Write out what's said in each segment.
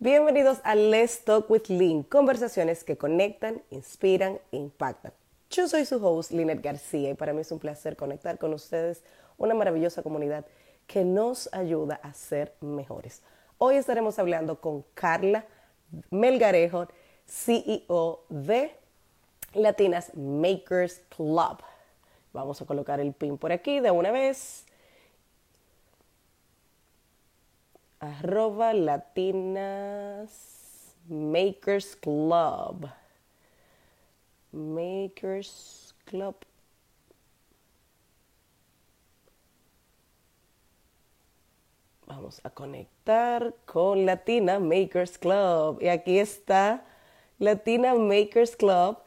Bienvenidos a Let's Talk with Lynn, conversaciones que conectan, inspiran e impactan. Yo soy su host, Lynette García, y para mí es un placer conectar con ustedes una maravillosa comunidad que nos ayuda a ser mejores. Hoy estaremos hablando con Carla Melgarejo, CEO de Latinas Makers Club. Vamos a colocar el pin por aquí de una vez. Arroba latinas makers club. Makers club. Vamos a conectar con latina makers club. Y aquí está latina makers club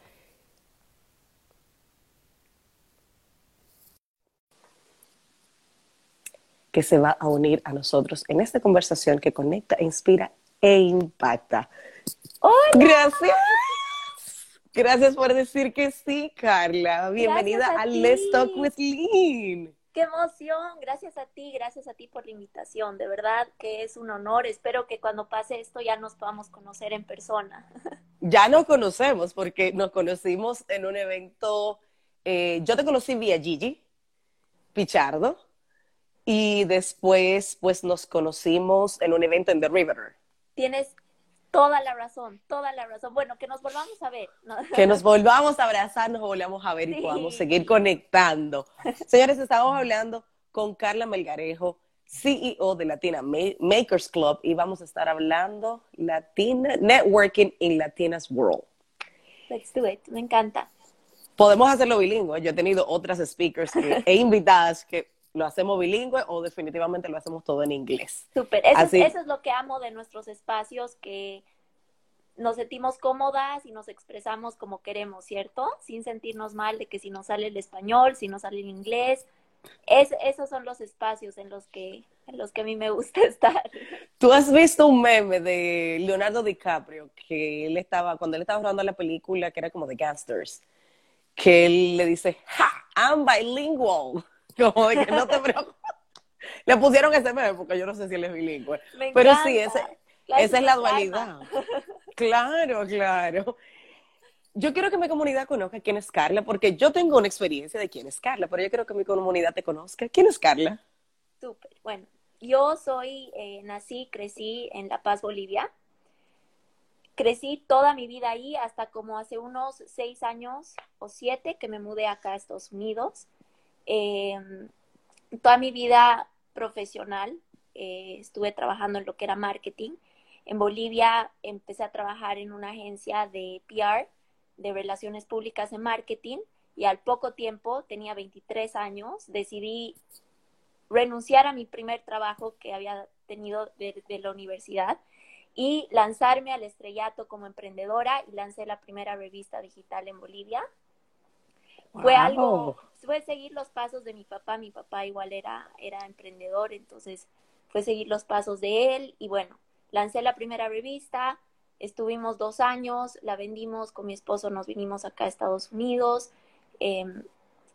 que se va a unir a nosotros en esta conversación que conecta, inspira e impacta. Gracias. Gracias por decir que sí, Carla. Bienvenida a, Let's Talk with Lean. Qué emoción. Gracias a ti, gracias a ti por la invitación. De verdad que es un honor. Espero que cuando pase esto ya nos podamos conocer en persona. Ya nos conocemos porque nos conocimos en un evento. Eh, yo te conocí vía Gigi Pichardo y después, pues nos conocimos en un evento en The River. Tienes toda la razón, toda la razón. Bueno, que nos volvamos a ver. Que nos volvamos a abrazar, nos volvamos a ver y podamos seguir conectando. Señores, estamos hablando con Carla Melgarejo, CEO de Latina Makers Club, y vamos a estar hablando Latina Networking in Latinas World. Let's do it, me encanta. Podemos hacerlo bilingüe. Yo he tenido otras speakers e invitadas que lo hacemos bilingüe o definitivamente lo hacemos todo en inglés. Súper, eso, es lo que amo de nuestros espacios, que nos sentimos cómodas y nos expresamos como queremos, ¿cierto? Sin sentirnos mal de que si nos sale el español, si nos sale el inglés. Es, esos son los espacios en los que en los que a mí me gusta estar. Tú has visto un meme de Leonardo DiCaprio que él estaba cuando él estaba grabando la película que era como de gangsters, que él le dice, "Ja, I'm bilingual." Como de que no te preocupes. Le pusieron ese meme porque yo no sé si él es bilingüe. Pero sí, ese, esa es la dualidad. Claro, claro. Yo quiero que mi comunidad conozca quién es Carla, porque yo tengo una experiencia de quién es Carla, pero yo quiero que mi comunidad te conozca. ¿Quién es Carla? Súper. Bueno, yo soy, eh, nací, crecí en La Paz, Bolivia. Crecí toda mi vida ahí hasta como hace unos seis años o siete que me mudé acá a Estados Unidos. Em, toda mi vida profesional eh, estuve trabajando en lo que era marketing. En Bolivia empecé a trabajar en una agencia de PR, de relaciones públicas en marketing, y al poco tiempo, tenía 23 años, decidí renunciar a mi primer trabajo que había tenido de, de la universidad y lanzarme al estrellato como emprendedora y lancé la primera revista digital en Bolivia, fue algo, fue seguir los pasos de mi papá, mi papá igual era, era emprendedor, entonces fue seguir los pasos de él y bueno, lancé la primera revista, estuvimos dos años, la vendimos con mi esposo, nos vinimos acá a Estados Unidos, eh,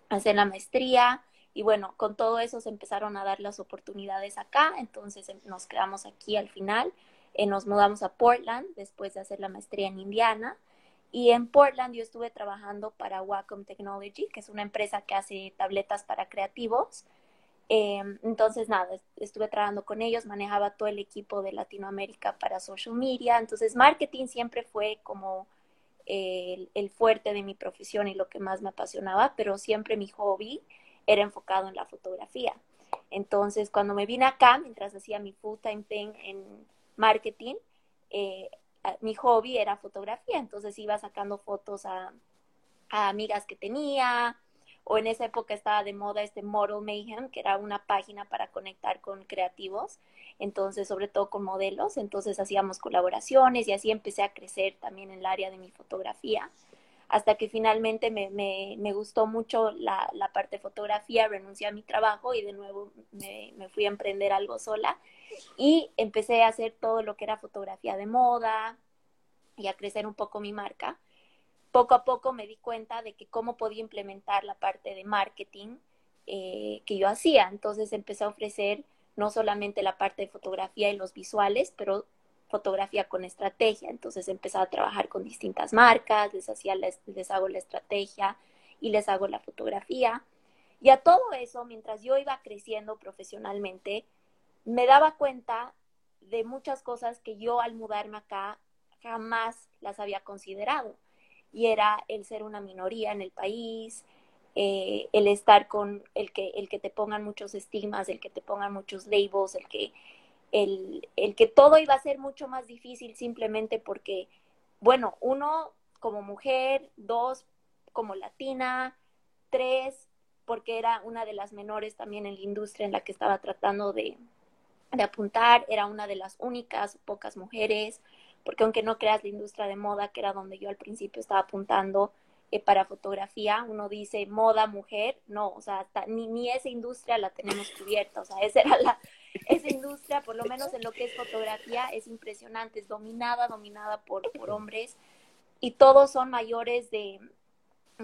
a hacer la maestría y bueno, con todo eso se empezaron a dar las oportunidades acá, entonces em, nos quedamos aquí al final, eh, nos mudamos a Portland después de hacer la maestría en Indiana y en Portland yo estuve trabajando para Wacom Technology, que es una empresa que hace tabletas para creativos. Em, entonces, nada, estuve trabajando con ellos, manejaba todo el equipo de Latinoamérica para social media. Entonces, marketing siempre fue como el, el fuerte de mi profesión y lo que más me apasionaba, pero siempre mi hobby era enfocado en la fotografía. Entonces, cuando me vine acá, mientras hacía mi full-time thing en marketing, eh, mi hobby era fotografía, entonces iba sacando fotos a, amigas que tenía, o en esa época estaba de moda este Model Mayhem, que era una página para conectar con creativos, entonces sobre todo con modelos, entonces hacíamos colaboraciones y así empecé a crecer también en el área de mi fotografía, hasta que finalmente me, me, gustó mucho la, la, parte de fotografía, renuncié a mi trabajo y de nuevo me, me fui a emprender algo sola y empecé a hacer todo lo que era fotografía de moda y a crecer un poco mi marca. Poco a poco me di cuenta de que cómo podía implementar la parte de marketing eh, que yo hacía. Entonces empecé a ofrecer no solamente la parte de fotografía y los visuales, pero fotografía con estrategia. Entonces empezaba a trabajar con distintas marcas, les, hacía les hago la estrategia y les hago la fotografía. Y a todo eso, mientras yo iba creciendo profesionalmente, me daba cuenta de muchas cosas que yo al mudarme acá jamás las había considerado. Y era el ser una minoría en el país, eh, el estar con el que, el que te pongan muchos estigmas, el que te pongan muchos labels, el que, el, el que todo iba a ser mucho más difícil simplemente porque, bueno, uno como mujer, dos como latina, tres porque era una de las menores también en la industria en la que estaba tratando de, de apuntar, era una de las únicas pocas mujeres, porque aunque no creas la industria de moda, que era donde yo al principio estaba apuntando eh, para fotografía, uno dice moda, mujer, no, o sea, ni, ni esa industria la tenemos cubierta, o sea, esa era la, esa industria, por lo menos en lo que es fotografía, es impresionante, es dominada, dominada por, por hombres, y todos son mayores de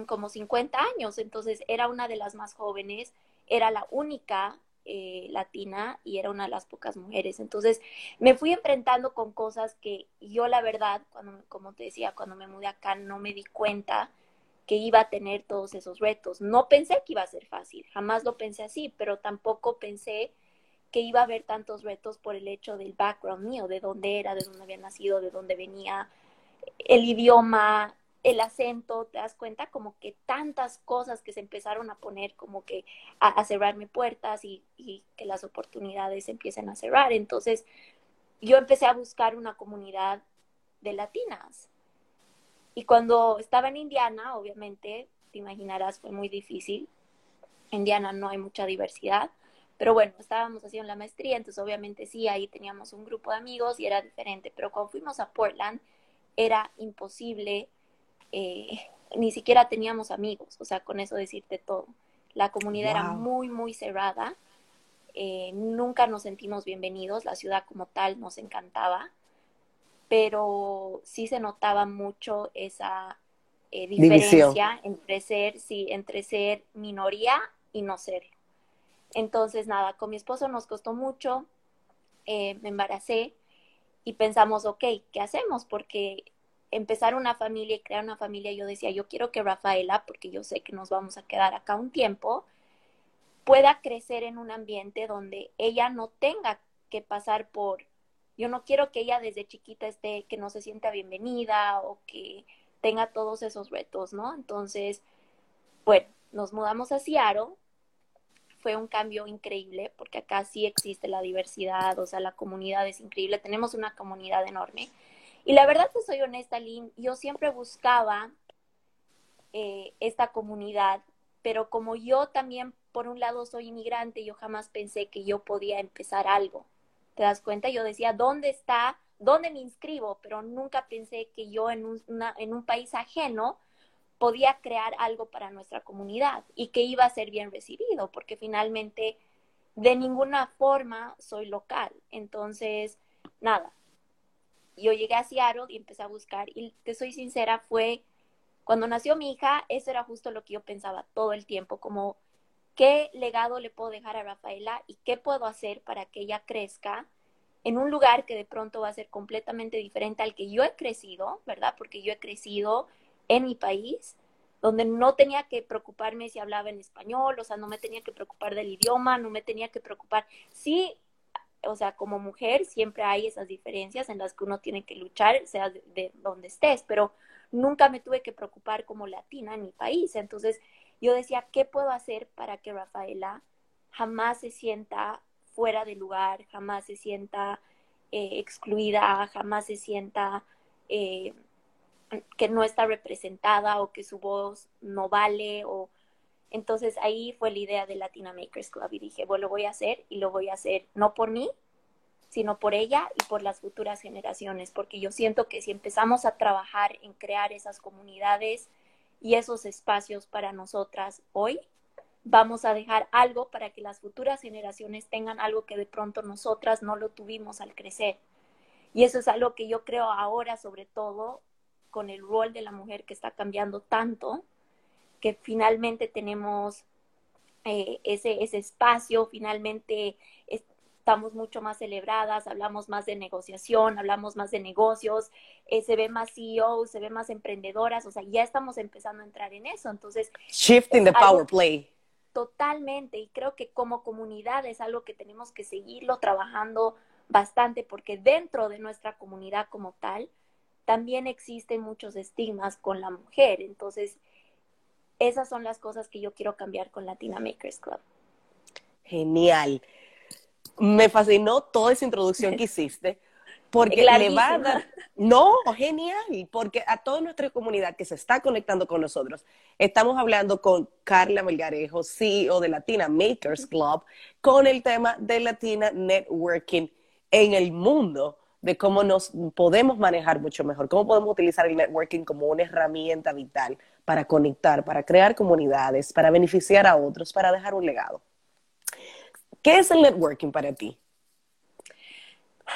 como 50 años, entonces era una de las más jóvenes, era la única eh, latina y era una de las pocas mujeres. Entonces me fui enfrentando con cosas que yo la verdad, cuando, como te decía, cuando me mudé acá no me di cuenta que iba a tener todos esos retos. No pensé que iba a ser fácil, jamás lo pensé así, pero tampoco pensé que iba a haber tantos retos por el hecho del background mío, de dónde era, de dónde había nacido, de dónde venía, el idioma, el acento, te das cuenta como que tantas cosas que se empezaron a poner como que a, cerrarme puertas y, que las oportunidades empiecen a cerrar. Entonces yo empecé a buscar una comunidad de latinas. Y cuando estaba en Indiana, obviamente, te imaginarás, fue muy difícil. En Indiana no hay mucha diversidad, pero bueno, estábamos haciendo la maestría, entonces obviamente sí, ahí teníamos un grupo de amigos y era diferente, pero cuando fuimos a Portland era imposible eh, ni siquiera teníamos amigos, o sea, con eso decirte todo. La comunidad era muy, muy cerrada, eh, nunca nos sentimos bienvenidos, la ciudad como tal nos encantaba, pero sí se notaba mucho esa eh, diferencia entre ser, sí, entre ser minoría y no serlo. Entonces, nada, con mi esposo nos costó mucho, me embaracé y pensamos, ok, ¿qué hacemos? Porque empezar una familia y crear una familia, yo decía, yo quiero que Rafaela, porque yo sé que nos vamos a quedar acá un tiempo, pueda crecer en un ambiente donde ella no tenga que pasar por, yo no quiero que ella desde chiquita esté, que no se sienta bienvenida o que tenga todos esos retos, ¿no? Entonces, bueno, nos mudamos a Seattle, fue un cambio increíble porque acá sí existe la diversidad, o sea, la comunidad es increíble, tenemos una comunidad enorme. Y la verdad que soy honesta, Lynn, yo siempre buscaba eh, esta comunidad, pero como yo también, por un lado, soy inmigrante, yo jamás pensé que yo podía empezar algo. ¿Te das cuenta? Yo decía, ¿dónde está? ¿Dónde me inscribo? Pero nunca pensé que yo en un, en un país ajeno podía crear algo para nuestra comunidad y que iba a ser bien recibido, porque finalmente de ninguna forma soy local. Entonces, nada, yo llegué a Seattle y empecé a buscar y te soy sincera, fue cuando nació mi hija, eso era justo lo que yo pensaba todo el tiempo, como qué legado le puedo dejar a Rafaela y qué puedo hacer para que ella crezca en un lugar que de pronto va a ser completamente diferente al que yo he crecido, ¿verdad? Porque yo he crecido en mi país, donde no tenía que preocuparme si hablaba en español, o sea, no me tenía que preocupar del idioma, no me tenía que preocupar. Sí, o sea, como mujer siempre hay esas diferencias en las que uno tiene que luchar, sea de, donde estés, pero nunca me tuve que preocupar como latina en mi país. Entonces yo decía, ¿qué puedo hacer para que Rafaela jamás se sienta fuera de lugar, jamás se sienta eh, excluida, jamás se sienta eh, que no está representada o que su voz no vale o entonces ahí fue la idea de Latina Makers Club y dije, bueno, lo voy a hacer y lo voy a hacer no por mí, sino por ella y por las futuras generaciones, porque yo siento que si empezamos a trabajar en crear esas comunidades y esos espacios para nosotras hoy, vamos a dejar algo para que las futuras generaciones tengan algo que de pronto nosotras no lo tuvimos al crecer. Y eso es algo que yo creo ahora, sobre todo con el rol de la mujer que está cambiando tanto, que finalmente tenemos eh, ese, ese espacio, finalmente estamos mucho más celebradas, hablamos más de negociación, hablamos más de negocios, eh, se ve más CEO, se ve más emprendedoras, o sea, ya estamos empezando a entrar en eso. Entonces, shifting the power play. Totalmente, y creo que como comunidad es algo que tenemos que seguirlo trabajando bastante porque dentro de nuestra comunidad como tal también existen muchos estigmas con la mujer. Entonces, esas son las cosas que yo quiero cambiar con Latina Makers Club. Genial. Me fascinó toda esa introducción que hiciste, porque le va a dar... No, genial, porque a toda nuestra comunidad que se está conectando con nosotros, estamos hablando con Carla Melgarejo, CEO de Latina Makers Club, con el tema de Latina Networking en el mundo, de cómo nos podemos manejar mucho mejor, cómo podemos utilizar el networking como una herramienta vital para conectar, para crear comunidades, para beneficiar a otros, para dejar un legado. ¿Qué es el networking para ti?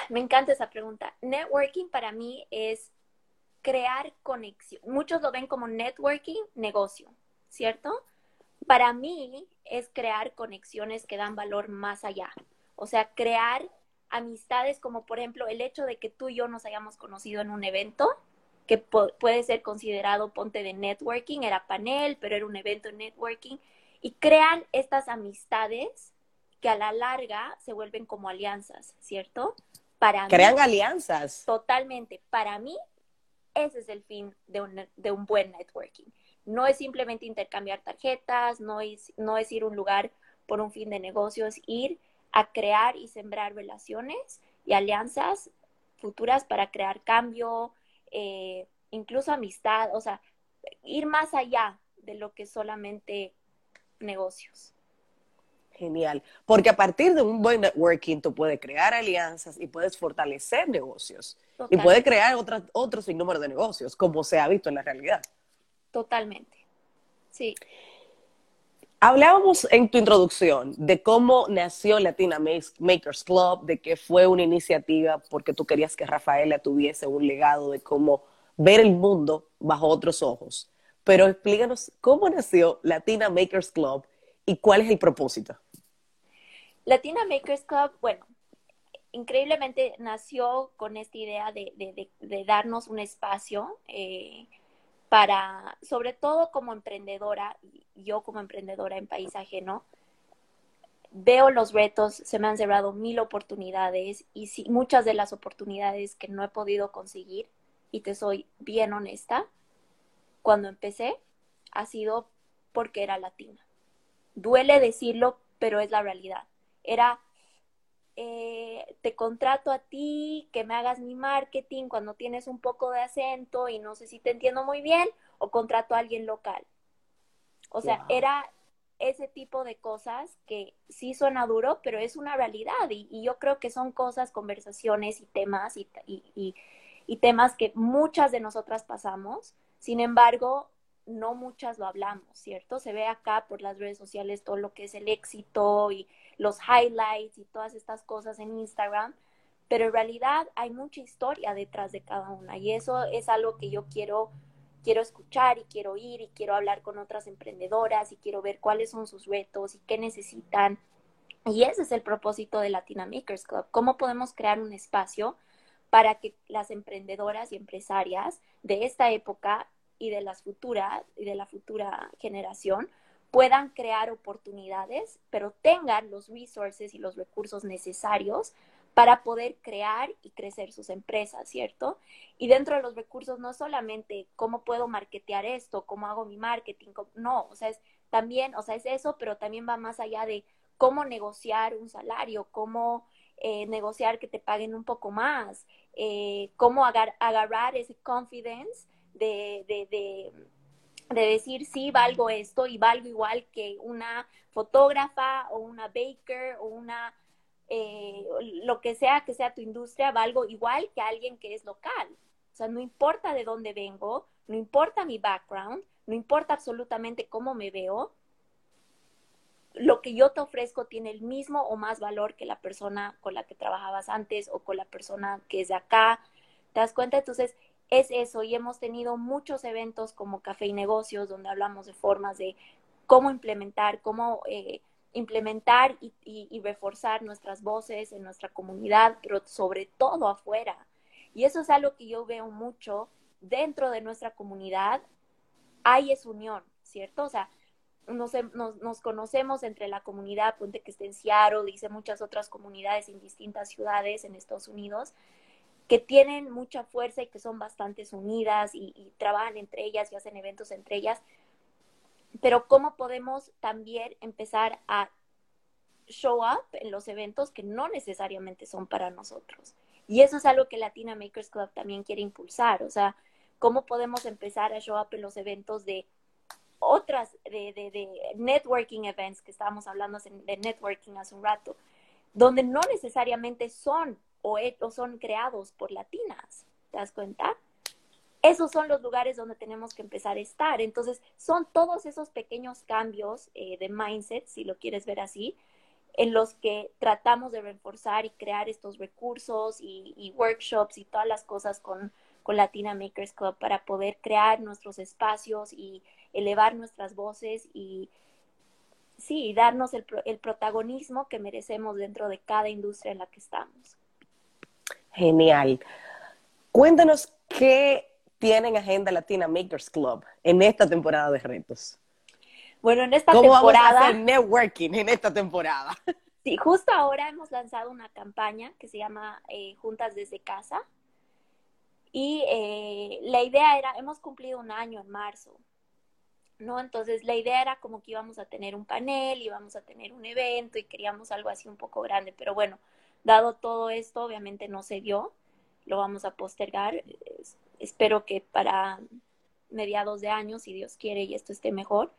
Me encanta esa pregunta. Networking para mí es crear conexión. Muchos lo ven como networking, negocio, ¿cierto? Para mí es crear conexiones que dan valor más allá. O sea, crear amistades como por ejemplo el hecho de que tú y yo nos hayamos conocido en un evento que puede ser considerado ponte de networking, era panel, pero era un evento de networking, y crean estas amistades que a la larga se vuelven como alianzas, ¿cierto? Para Crean alianzas. Totalmente. Para mí, ese es el fin de un, de un buen networking. No es simplemente intercambiar tarjetas, no es, no es ir a un lugar por un fin de negocios, ir a crear y sembrar relaciones y alianzas futuras para crear cambio, eh, incluso amistad, o sea, ir más allá de lo que solamente negocios. Genial, porque a partir de un buen networking tú puedes crear alianzas y puedes fortalecer negocios y puedes crear otros otro sinnúmero de negocios, como se ha visto en la realidad. Totalmente, sí. Hablábamos en tu introducción de cómo nació Latina Makers Club, de que fue una iniciativa porque tú querías que Rafaela tuviese un legado de cómo ver el mundo bajo otros ojos. Pero explícanos cómo nació Latina Makers Club y cuál es el propósito. Latina Makers Club, bueno, increíblemente nació con esta idea de, darnos un espacio eh, para, sobre todo como emprendedora, yo como emprendedora en país ajeno, veo los retos, se me han cerrado mil oportunidades y si, muchas de las oportunidades que no he podido conseguir, y te soy bien honesta, cuando empecé ha sido porque era latina. Duele decirlo, pero es la realidad era, eh, te contrato a ti, que me hagas mi marketing cuando tienes un poco de acento y no sé si te entiendo muy bien, o contrato a alguien local. O sea, era ese tipo de cosas que sí suena duro, pero es una realidad y, yo creo que son cosas, conversaciones y temas y, y, temas que muchas de nosotras pasamos. Sin embargo, no muchas lo hablamos, ¿cierto? Se ve acá por las redes sociales todo lo que es el éxito y los highlights y todas estas cosas en Instagram, pero en realidad hay mucha historia detrás de cada una y eso es algo que yo quiero quiero escuchar y quiero ir y quiero hablar con otras emprendedoras y quiero ver cuáles son sus retos y qué necesitan. Y ese es el propósito de Latina Makers Club. ¿Cómo podemos crear un espacio para que las emprendedoras y empresarias de esta época y de las futuras y de la futura generación puedan crear oportunidades, pero tengan los resources y los recursos necesarios para poder crear y crecer sus empresas, ¿cierto? Y dentro de los recursos no solamente cómo puedo marketear esto, cómo hago mi marketing, no, o sea, es también, o sea, es eso, pero también va más allá de cómo negociar un salario, cómo eh, negociar que te paguen un poco más, eh, cómo agarrar ese confidence de, decir, sí, valgo esto y valgo igual que una fotógrafa o una baker o una, eh, lo que sea que sea tu industria, valgo igual que alguien que es local. O sea, no importa de dónde vengo, no importa mi background, no importa absolutamente cómo me veo, lo que yo te ofrezco tiene el mismo o más valor que la persona con la que trabajabas antes o con la persona que es de acá. ¿Te das cuenta? Entonces, es eso y hemos tenido muchos eventos como Café y Negocios donde hablamos de formas de cómo implementar, cómo eh, implementar y, reforzar nuestras voces en nuestra comunidad, pero sobre todo afuera. Y eso es algo que yo veo mucho dentro de nuestra comunidad. Hay esa unión, ¿cierto? O sea, nos, nos, conocemos entre la comunidad, ponte que está en Seattle, dice muchas otras comunidades en distintas ciudades en Estados Unidos, que tienen mucha fuerza y que son bastante unidas y, trabajan entre ellas y hacen eventos entre ellas, pero cómo podemos también empezar a show up en los eventos que no necesariamente son para nosotros. Y eso es algo que Latina Makers Club también quiere impulsar, o sea, cómo podemos empezar a show up en los eventos de otras, de, networking events que estábamos hablando de networking hace un rato, donde no necesariamente son o, o son creados por latinas, ¿te das cuenta? esos son los lugares donde tenemos que empezar a estar. Entonces, son todos esos pequeños cambios eh, de mindset, si lo quieres ver así, en los que tratamos de reforzar y crear estos recursos y, workshops y todas las cosas con, con, Latina Makers Club para poder crear nuestros espacios y elevar nuestras voces y sí, darnos el, el protagonismo que merecemos dentro de cada industria en la que estamos. Genial. Cuéntanos qué tienen Agenda Latina Makers Club en esta temporada de retos? Bueno, en esta temporada. Vamos a hacer networking en esta temporada? Sí, justo ahora hemos lanzado una campaña que se llama eh, Juntas desde Casa. Y eh, la idea era, hemos cumplido un año en marzo, ¿no? Entonces la idea era como que íbamos a tener un panel, íbamos a tener un evento y queríamos algo así un poco grande, pero bueno, dado todo esto, obviamente no se dio, lo vamos a postergar espero que para mediados de año, si Dios quiere y esto esté mejor.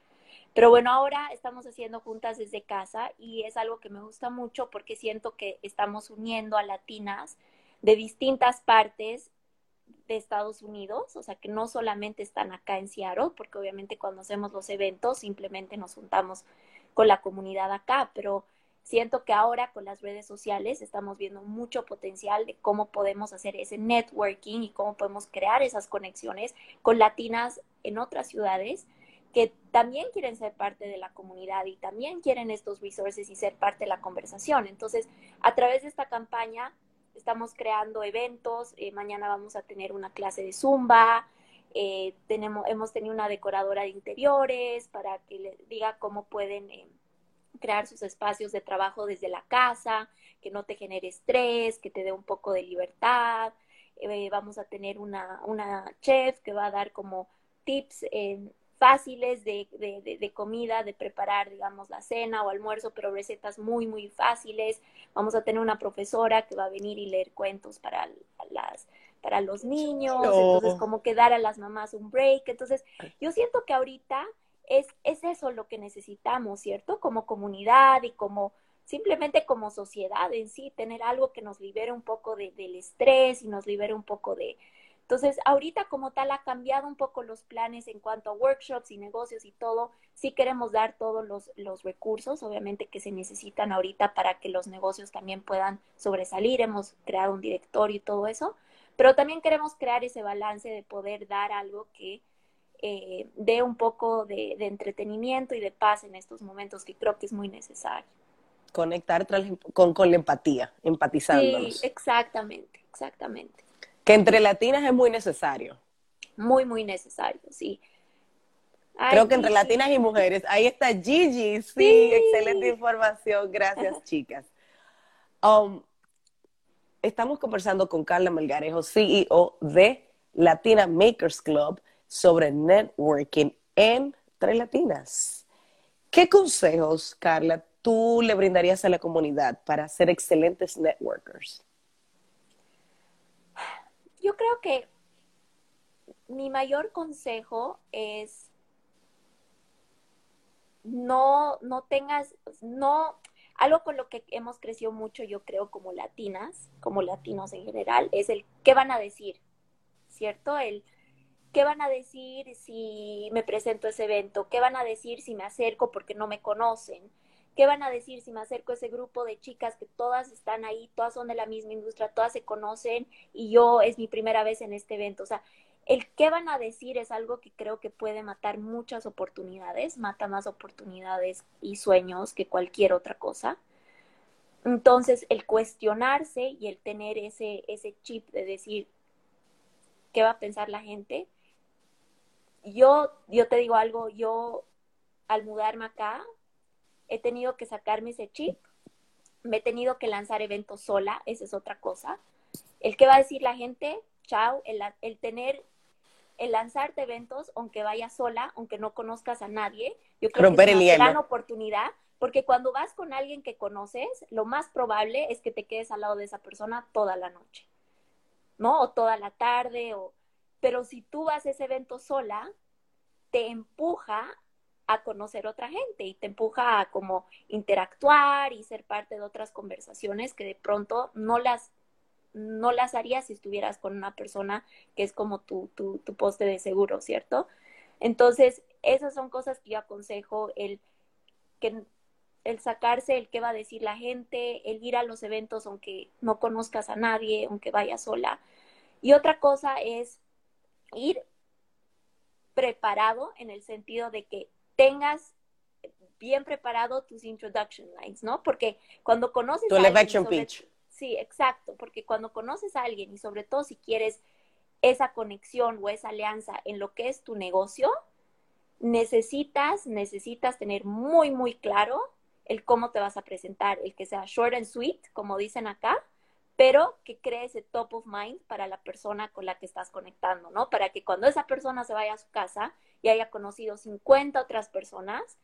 Pero bueno, ahora estamos haciendo juntas desde casa y es algo que me gusta mucho porque siento que estamos uniendo a latinas de distintas partes de Estados Unidos, o sea que no solamente están acá en Seattle, porque obviamente cuando hacemos los eventos simplemente nos juntamos con la comunidad acá, pero siento que ahora con las redes sociales estamos viendo mucho potencial de cómo podemos hacer ese networking y cómo podemos crear esas conexiones con latinas en otras ciudades que también quieren ser parte de la comunidad y también quieren estos resources y ser parte de la conversación. Entonces, a través de esta campaña estamos creando eventos. Eh, mañana vamos a tener una clase de zumba. Eh, tenemos, hemos tenido una decoradora de interiores para que les diga cómo pueden eh, crear sus espacios de trabajo desde la casa, que no te genere estrés, que te dé un poco de libertad. Eh, vamos a tener una, una, chef que va a dar como tips fáciles de, de, comida, de preparar, digamos, la cena o almuerzo, pero recetas muy, muy fáciles. Vamos a tener una profesora que va a venir y leer cuentos para las para los niños, entonces como que dar a las mamás un break. Entonces, yo siento que ahorita es, es eso lo que necesitamos, ¿cierto? Como comunidad y como simplemente como sociedad en sí, tener algo que nos libere un poco de, del estrés y nos libere un poco de... Entonces, ahorita como tal ha cambiado un poco los planes en cuanto a workshops y negocios y todo. Sí queremos dar todos los, los recursos, obviamente, que se necesitan ahorita para que los negocios también puedan sobresalir. Hemos creado un directorio y todo eso, pero también queremos crear ese balance de poder dar algo que eh, dé un poco de, entretenimiento y de paz en estos momentos que creo que es muy necesario. Conectar con, con la empatía, empatizando. Sí, exactamente, exactamente. Que entre latinas es muy necesario. Muy, muy necesario, sí. Creo que entre latinas y mujeres. Ahí está Gigi. Sí, excelente información. Gracias, chicas. Um, estamos conversando con Carla Melgarejo, CEO de Latina Makers Club sobre networking entre latinas. ¿Qué consejos, Carla, tú le brindarías a la comunidad para ser excelentes networkers? Yo creo que mi mayor consejo es no, no tengas, no, algo con lo que hemos crecido mucho, yo creo, como latinas, como latinos en general, es el qué van a decir, ¿cierto? El ¿Qué van a decir si me presento a ese evento? ¿Qué van a decir si me acerco porque no me conocen? ¿Qué van a decir si me acerco a ese grupo de chicas que todas están ahí, todas son de la misma industria, todas se conocen y yo es mi primera vez en este evento? O sea, el qué van a decir es algo que creo que puede matar muchas oportunidades, mata más oportunidades y sueños que cualquier otra cosa. Entonces, el cuestionarse y el tener ese, ese chip de decir, ¿qué va a pensar la gente? Yo, yo te digo algo, yo al mudarme acá, he tenido que sacarme ese chip, me he tenido que lanzar eventos sola, esa es otra cosa. El qué va a decir la gente, chao, el, el tener, el lanzarte eventos, aunque vayas sola, aunque no conozcas a nadie, yo creo que es una gran oportunidad porque cuando vas con alguien que conoces, lo más probable es que te quedes al lado de esa persona toda la noche, ¿no? O toda la tarde, o... pero si tú vas a ese evento sola, te empuja a conocer otra gente y te empuja a como interactuar y ser parte de otras conversaciones que de pronto no las no las harías si estuvieras con una persona que es como tu, tu, tu poste de seguro, ¿cierto? Entonces, esas son cosas que yo aconsejo, el que el sacarse el qué va a decir la gente, el ir a los eventos aunque no conozcas a nadie, aunque vayas sola. Y otra cosa es ir preparado en el sentido de que tengas bien preparado tus introduction lines, ¿no? Porque cuando conoces tu elevación pitch. Sí, exacto, porque cuando conoces a alguien y sobre todo si quieres esa conexión o esa alianza en lo que es tu negocio, necesitas, necesitas tener muy, muy claro el cómo te vas a presentar, el que sea short and sweet, como dicen acá, pero que cree ese top of mind para la persona con la que estás conectando, ¿no? Para que cuando esa persona se vaya a su casa y haya conocido 50 otras personas,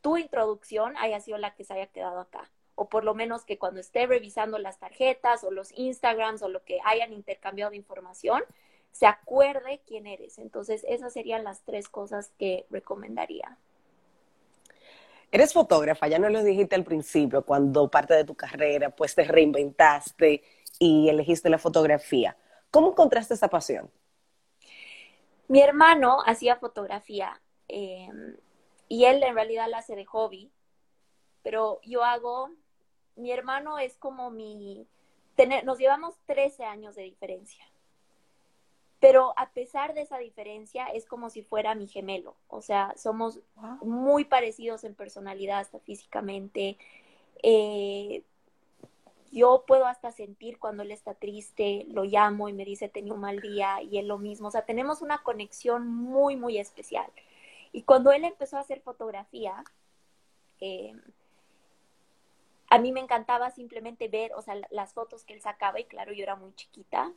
tu introducción haya sido la que se haya quedado acá. O por lo menos que cuando esté revisando las tarjetas o los Instagrams o lo que hayan intercambiado de información, se acuerde quién eres. Entonces, esas serían las tres cosas que recomendaría. Eres fotógrafa, ya no lo dijiste al principio, cuando parte de tu carrera, pues te reinventaste y elegiste la fotografía. ¿Cómo encontraste esa pasión? Mi hermano hacía fotografía em, y él en realidad la hace de hobby, pero yo hago, mi hermano es como mi, nos llevamos 13 años de diferencia. Pero a pesar de esa diferencia, es como si fuera mi gemelo. O sea, somos muy parecidos en personalidad, hasta físicamente. Eh, yo puedo hasta sentir cuando él está triste, lo llamo y me dice tenía un mal día y él lo mismo. O sea, tenemos una conexión muy, muy especial. Y cuando él empezó a hacer fotografía, eh, a mí me encantaba simplemente ver, o sea, las fotos que él sacaba y claro, yo era muy chiquita,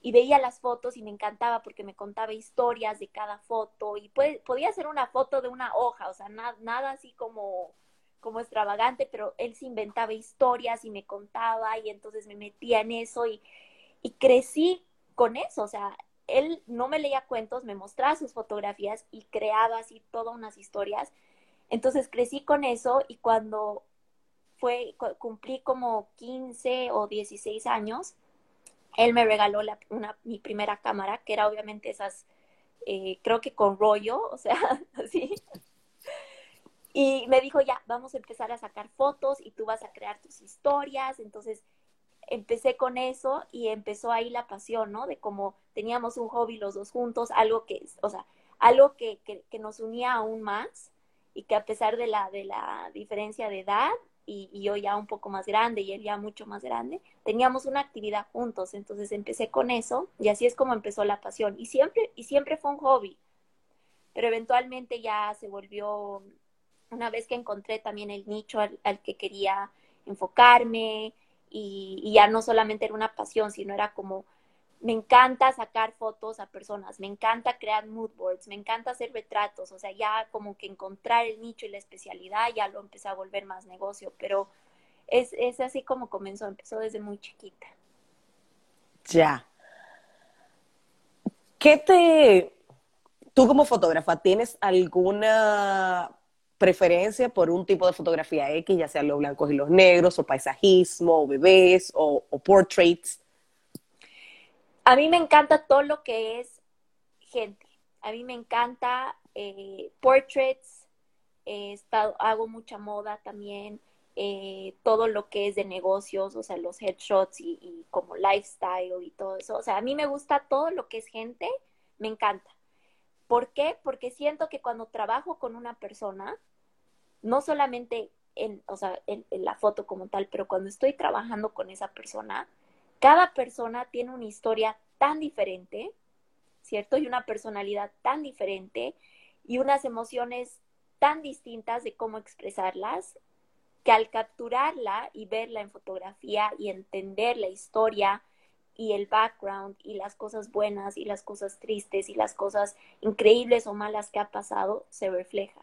y veía las fotos y me encantaba porque me contaba historias de cada foto y podía ser una foto de una hoja, o sea, nada así como, como extravagante, pero él se inventaba historias y me contaba y entonces me metía en eso y, y crecí con eso, o sea, él no me leía cuentos, me mostraba sus fotografías y creaba así todas unas historias. Entonces crecí con eso y cuando fue, cumplí como 15 o 16 años, él me regaló mi primera cámara, que era obviamente esas, eh, creo que con rollo, o sea, así. Y me dijo, ya, vamos a empezar a sacar fotos y tú vas a crear tus historias. Entonces, empecé con eso y empezó ahí la pasión, ¿no? De cómo teníamos un hobby los dos juntos, algo que, o sea, algo que, que, que nos unía aún más y que a pesar de la, de la diferencia de edad, y, yo ya un poco más grande y él ya mucho más grande, teníamos una actividad juntos, entonces empecé con eso y así es como empezó la pasión. Y siempre, y siempre fue un hobby, pero eventualmente ya se volvió, una vez que encontré también el nicho al, que quería enfocarme y, ya no solamente era una pasión, sino era como me encanta sacar fotos a personas, me encanta crear mood boards, me encanta hacer retratos, o sea, ya como que encontrar el nicho y la especialidad ya lo empecé a volver más negocio, pero es, es así como comenzó, empezó desde muy chiquita. Ya. ¿Qué te, tú como fotógrafa, tienes alguna preferencia por un tipo de fotografía X, ya sea los blancos y los negros, o paisajismo, o bebés, o portraits? A mí me encanta todo lo que es gente. A mí me encanta eh, portraits, hago mucha moda también. eh, todo lo que es de negocios, o sea, los headshots y, como lifestyle y todo eso. O sea, a mí me gusta todo lo que es gente, me encanta. ¿Por qué? Porque siento que cuando trabajo con una persona, no solamente en, o sea, en, en, la foto como tal, pero cuando estoy trabajando con esa persona, cada persona tiene una historia tan diferente, ¿cierto? Y una personalidad tan diferente y unas emociones tan distintas de cómo expresarlas, que al capturarla y verla en fotografía y entender la historia y el background y las cosas buenas y las cosas tristes y las cosas increíbles o malas que ha pasado, se refleja.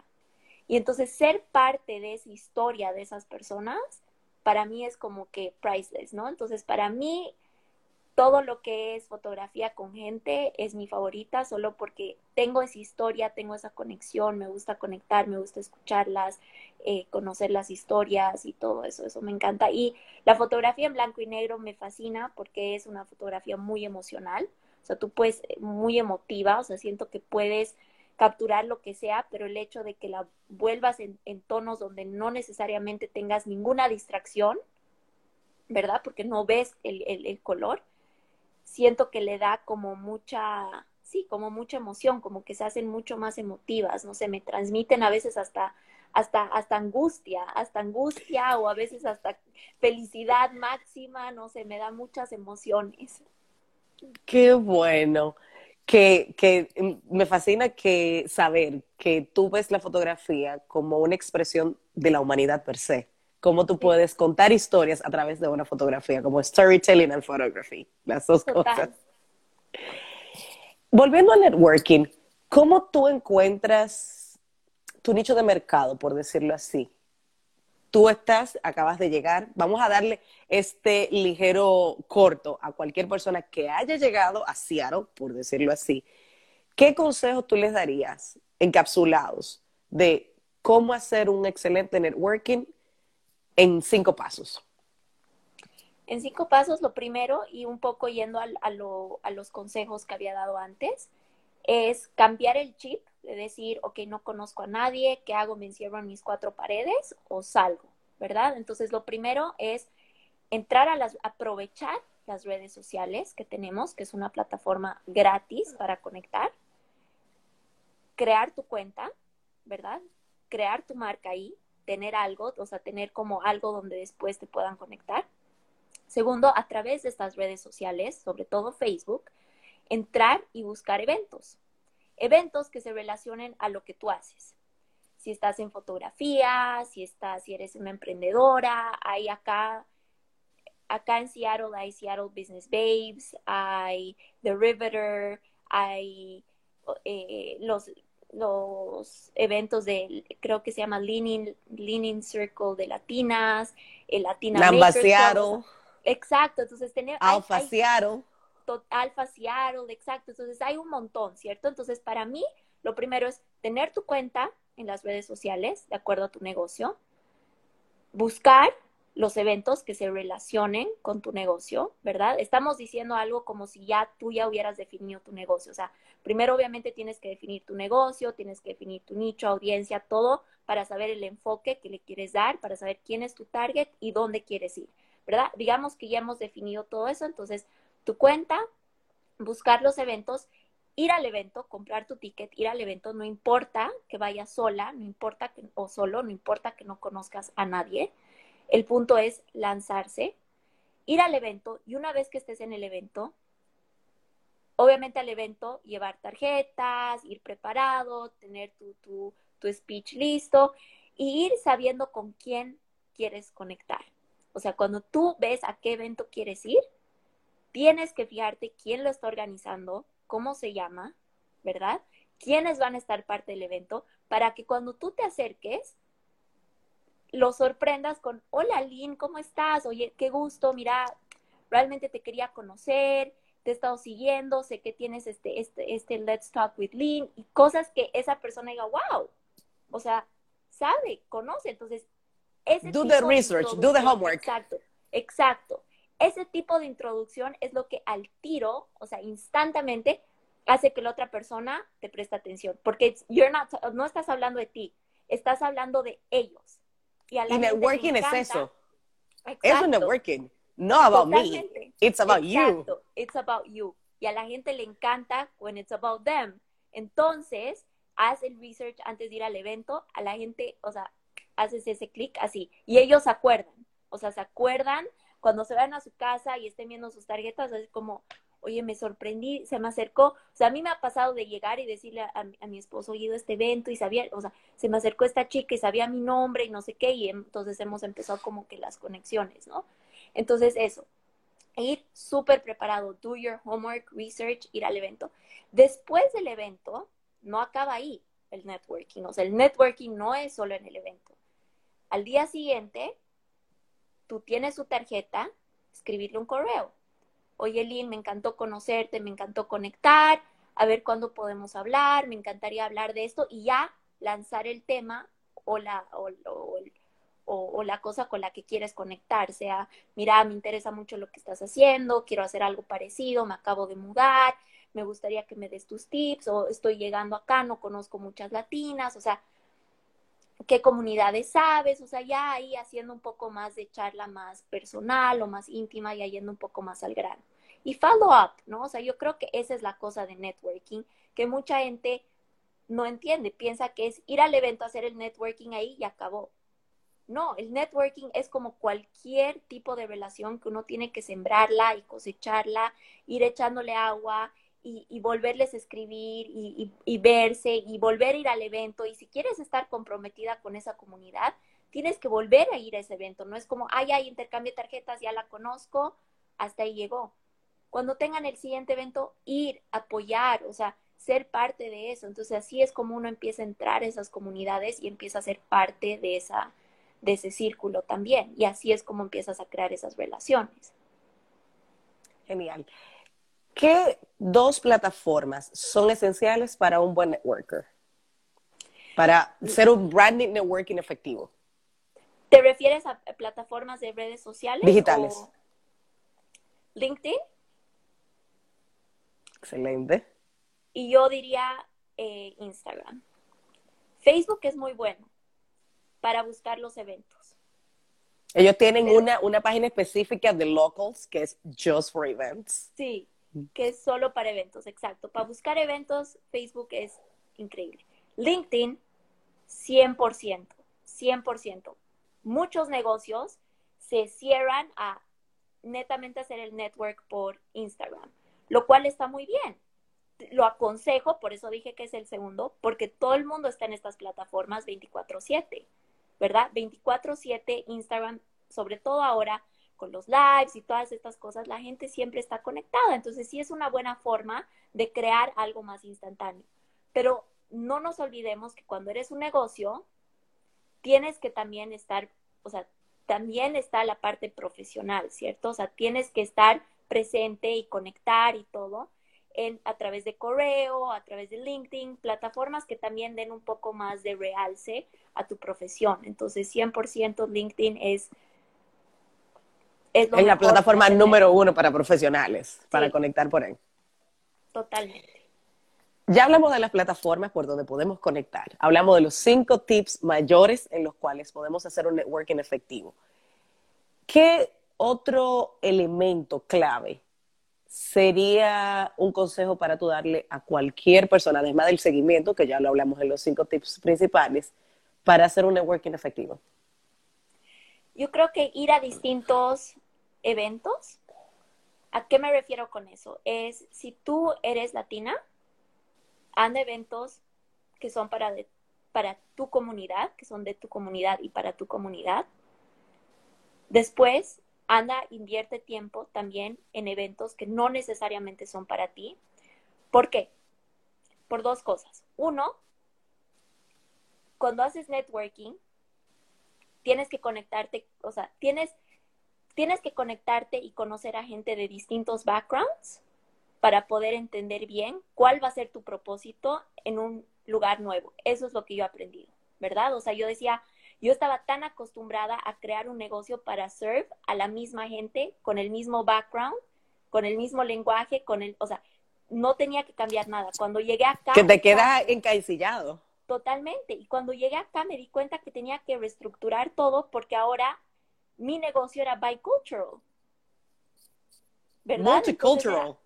Y entonces ser parte de esa historia de esas personas, para mí es como que priceless, ¿no? Entonces, para mí, todo lo que es fotografía con gente es mi favorita, solo porque tengo esa historia, tengo esa conexión, me gusta conectar, me gusta escucharlas, eh, conocer las historias y todo eso, eso me encanta. Y la fotografía en blanco y negro me fascina porque es una fotografía muy emocional, o sea, tú puedes, eh, muy emotiva, o sea, siento que puedes capturar lo que sea, pero el hecho de que la vuelvas en, tonos donde no necesariamente tengas ninguna distracción, ¿verdad? Porque no ves el, el, el color siento que le da como mucha, sí, como mucha emoción, como que se hacen mucho más emotivas, no sé, me transmiten a veces hasta hasta, hasta angustia, hasta angustia o a veces hasta felicidad máxima, no sé, me da muchas emociones. Qué bueno. Que, que me fascina que saber que tú ves la fotografía como una expresión de la humanidad per se cómo tú puedes contar historias a través de una fotografía, como storytelling and photography, las dos Total. cosas. Volviendo al networking, ¿cómo tú encuentras tu nicho de mercado, por decirlo así? Tú estás, acabas de llegar, vamos a darle este ligero corto a cualquier persona que haya llegado a Seattle, por decirlo así. ¿Qué consejos tú les darías encapsulados de cómo hacer un excelente networking en cinco pasos? En cinco pasos, lo primero, y un poco yendo a, a, lo, a los consejos que había dado antes, es cambiar el chip de decir, ok, no conozco a nadie, ¿qué hago? ¿Me encierro en mis cuatro paredes o salgo? ¿Verdad? Entonces, lo primero es entrar a las, aprovechar las redes sociales que tenemos, que es una plataforma gratis para conectar, crear tu cuenta, ¿verdad? Crear tu marca ahí, tener algo, o sea, tener como algo donde después te puedan conectar. Segundo, a través de estas redes sociales, sobre todo Facebook, entrar y buscar eventos. Eventos que se relacionen a lo que tú haces. Si estás en fotografía, si estás, si eres una emprendedora, hay acá, acá en Seattle hay Seattle Business Babes, hay The Riveter, hay eh, los los eventos de, creo que se llama Leaning, Leaning Circle de Latinas, el Latina Lamba Seattle. Exacto, entonces tener... Alfa Seattle. Alfa Seattle, exacto. Entonces hay un montón, ¿cierto? Entonces para mí, lo primero es tener tu cuenta en las redes sociales, de acuerdo a tu negocio, buscar los eventos que se relacionen con tu negocio, ¿verdad? Estamos diciendo algo como si ya tú ya hubieras definido tu negocio. O sea, primero obviamente tienes que definir tu negocio, tienes que definir tu nicho, audiencia, todo para saber el enfoque que le quieres dar, para saber quién es tu target y dónde quieres ir, ¿verdad? Digamos que ya hemos definido todo eso, entonces tu cuenta, buscar los eventos ir al evento, comprar tu ticket, ir al evento, no importa que vayas sola, no importa que, o solo, no importa que no conozcas a nadie, el punto es lanzarse, ir al evento y una vez que estés en el evento, obviamente al evento llevar tarjetas, ir preparado, tener tu, tu, tu speech listo y ir sabiendo con quién quieres conectar. O sea, cuando tú ves a qué evento quieres ir, tienes que fijarte quién lo está organizando, cómo se llama, ¿verdad? Quiénes van a estar parte del evento para que cuando tú te acerques, lo sorprendas con, hola Lynn, ¿cómo estás? Oye, qué gusto, mira, realmente te quería conocer, te he estado siguiendo, sé que tienes este, este, este Let's Talk with Lynn y cosas que esa persona diga, wow, o sea, sabe, conoce, entonces... Ese do the research, do the homework. Exacto, exacto. Ese tipo de introducción es lo que al tiro, o sea, instantáneamente, hace que la otra persona te preste atención, porque you're not, no estás hablando de ti, estás hablando de ellos. Y, networking es eso. Eso es Exacto. networking. No about me. It's about you. Exacto. It's about you. Y a la gente le encanta when it's about them. Entonces, haz el research antes de ir al evento, a la gente, o sea, haces ese clic así. Y ellos se acuerdan. O sea, se acuerdan cuando se van a su casa y estén viendo sus tarjetas, es como, oye, me sorprendí, se me acercó. O sea, a mí me ha pasado de llegar y decirle a, a mi esposo, oye, a este evento y sabía, o sea, se me acercó esta chica y sabía mi nombre y no sé qué, y entonces hemos empezado como que las conexiones, ¿no? Entonces, eso, ir súper preparado, do your homework, research, ir al evento. Después del evento, no acaba ahí el networking, o sea, el networking no es solo en el evento. Al día siguiente, tú tienes su tarjeta, escribirle un correo. Oye, Lynn, me encantó conocerte, me encantó conectar, a ver cuándo podemos hablar, me encantaría hablar de esto y ya lanzar el tema o la, o, o, o, o, la cosa con la que quieres conectar, sea, mira, me interesa mucho lo que estás haciendo, quiero hacer algo parecido, me acabo de mudar, me gustaría que me des tus tips, o estoy llegando acá, no conozco muchas latinas, o sea, qué comunidades sabes, o sea, ya ahí haciendo un poco más de charla más personal o más íntima y yendo un poco más al grano. Y follow up, ¿no? O sea, yo creo que esa es la cosa de networking, que mucha gente no entiende, piensa que es ir al evento, hacer el networking ahí y acabó. No, el networking es como cualquier tipo de relación que uno tiene que sembrarla y cosecharla, ir echándole agua y, volverles a escribir y, verse y volver a ir al evento. Y si quieres estar comprometida con esa comunidad, tienes que volver a ir a ese evento. No es como, ay, ay, intercambio tarjetas, ya la conozco, hasta ahí llegó. Cuando tengan el siguiente evento, ir, apoyar, o sea, ser parte de eso. Entonces así es como uno empieza a entrar a esas comunidades y empieza a ser parte de esa de ese círculo también. Y así es como empiezas a crear esas relaciones. Genial. ¿Qué dos plataformas son esenciales para un buen networker? Para ser un branding networking efectivo. ¿Te refieres a plataformas de redes sociales? Digitales. O LinkedIn. Excelente. Y yo diría eh, Instagram. Facebook es muy bueno para buscar los eventos. Ellos tienen Pero, una, una página específica de locals que es just for events. Sí, que es solo para eventos, exacto. Para buscar eventos, Facebook es increíble. LinkedIn, 100%, 100%. Muchos negocios se cierran a netamente hacer el network por Instagram, lo cual está muy bien. Lo aconsejo, por eso dije que es el segundo, porque todo el mundo está en estas plataformas 24/7, ¿verdad? 24/7 Instagram, sobre todo ahora con los lives y todas estas cosas, la gente siempre está conectada. Entonces sí es una buena forma de crear algo más instantáneo. Pero no nos olvidemos que cuando eres un negocio, tienes que también estar, o sea, también está la parte profesional, ¿cierto? O sea, tienes que estar presente y conectar y todo en, a través de correo, a través de LinkedIn, plataformas que también den un poco más de realce a tu profesión. Entonces, 100% LinkedIn es es, es la plataforma número uno para profesionales, sí. para conectar por ahí. Totalmente. Ya hablamos de las plataformas por donde podemos conectar. Hablamos de los cinco tips mayores en los cuales podemos hacer un networking efectivo. ¿Qué otro elemento clave sería un consejo para tú darle a cualquier persona, además del seguimiento, que ya lo hablamos en los cinco tips principales, para hacer un networking efectivo? Yo creo que ir a distintos eventos, ¿a qué me refiero con eso? Es si tú eres latina, anda eventos que son para, para tu comunidad, que son de tu comunidad y para tu comunidad. Después, anda, invierte tiempo también en eventos que no necesariamente son para ti. ¿Por qué? Por dos cosas. Uno, cuando haces networking, tienes que conectarte, o sea, tienes, tienes que conectarte y conocer a gente de distintos backgrounds para poder entender bien cuál va a ser tu propósito en un lugar nuevo. Eso es lo que yo he aprendido, ¿verdad? O sea, yo decía, yo estaba tan acostumbrada a crear un negocio para serve a la misma gente con el mismo background, con el mismo lenguaje, con el, o sea, no tenía que cambiar nada. Cuando llegué acá... Que te quedas encasillado. totalmente. Y cuando llegué acá me di cuenta que tenía que reestructurar todo porque ahora mi negocio era bicultural. ¿Verdad? Multicultural.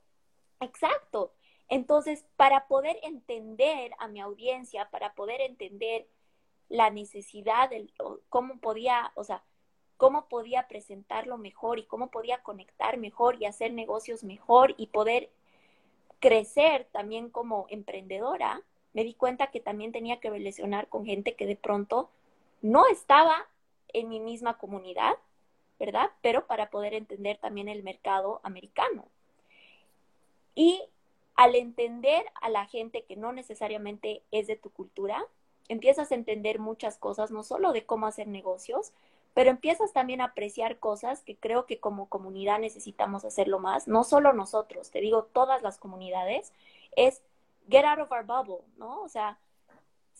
exacto. Entonces, para poder entender a mi audiencia, para poder entender la necesidad, de, cómo podía, o sea, cómo podía presentarlo mejor y cómo podía conectar mejor y hacer negocios mejor y poder crecer también como emprendedora, me di cuenta que también tenía que relacionar con gente que de pronto no estaba en mi misma comunidad, ¿verdad? Pero para poder entender también el mercado americano. Y al entender a la gente que no necesariamente es de tu cultura, empiezas a entender muchas cosas, no solo de cómo hacer negocios, pero empiezas también a apreciar cosas que creo que como comunidad necesitamos hacerlo más, no solo nosotros, te digo todas las comunidades, es get out of our bubble, ¿no? O sea,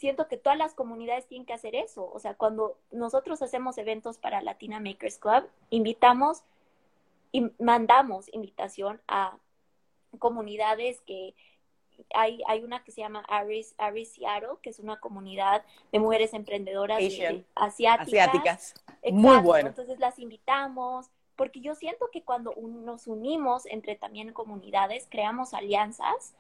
siento que todas las comunidades tienen que hacer eso. O sea, cuando nosotros hacemos eventos para Latina Makers Club, invitamos y mandamos invitación a comunidades que hay, hay una que se llama Aris, Aris Seattle, que es una comunidad de mujeres emprendedoras asiáticas. Muy bueno. Entonces las invitamos, porque yo siento que cuando nos unimos entre también comunidades, creamos alianzas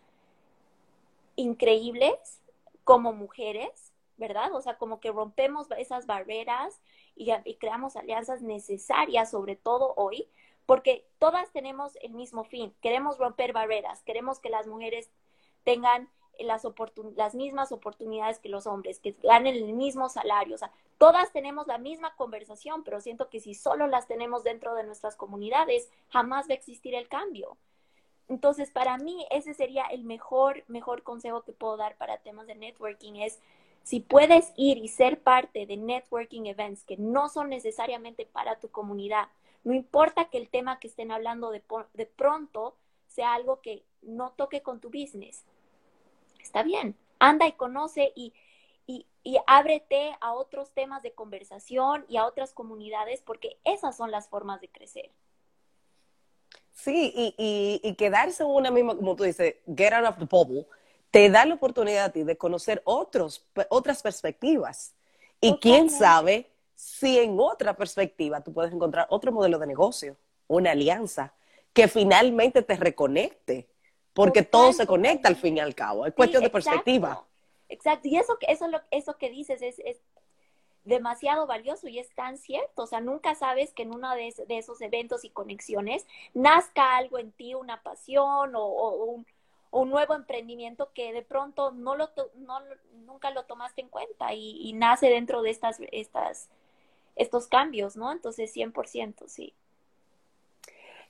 increíbles como mujeres, ¿verdad? O sea, como que rompemos esas barreras y, y creamos alianzas necesarias, sobre todo hoy, porque todas tenemos el mismo fin, queremos romper barreras, queremos que las mujeres tengan las, las mismas oportunidades que los hombres, que ganen el mismo salario. O sea, todas tenemos la misma conversación, pero siento que si solo las tenemos dentro de nuestras comunidades, jamás va a existir el cambio. Entonces, para mí, ese sería el mejor, mejor consejo que puedo dar para temas de networking, es si puedes ir y ser parte de networking events que no son necesariamente para tu comunidad, no importa que el tema que estén hablando de, de pronto sea algo que no toque con tu business. Está bien, anda y conoce y, y, y, ábrete a otros temas de conversación y a otras comunidades porque esas son las formas de crecer. Sí, y, y, quedarse en una misma, como tú dices, get out of the bubble, te da la oportunidad a ti de conocer otros, otras perspectivas. Y quién sabe si en otra perspectiva tú puedes encontrar otro modelo de negocio, una alianza, que finalmente te reconecte, porque todo se conecta al fin y al cabo, es cuestión de perspectiva. Exacto, y eso, eso, lo, eso que dices es, es, demasiado valioso y es tan cierto, o sea, nunca sabes que en uno de, esos eventos y conexiones nazca algo en ti, una pasión o, un, nuevo emprendimiento que de pronto no lo no, nunca lo tomaste en cuenta y, y, nace dentro de estas, estas, estos cambios, ¿no? Entonces, 100%, sí.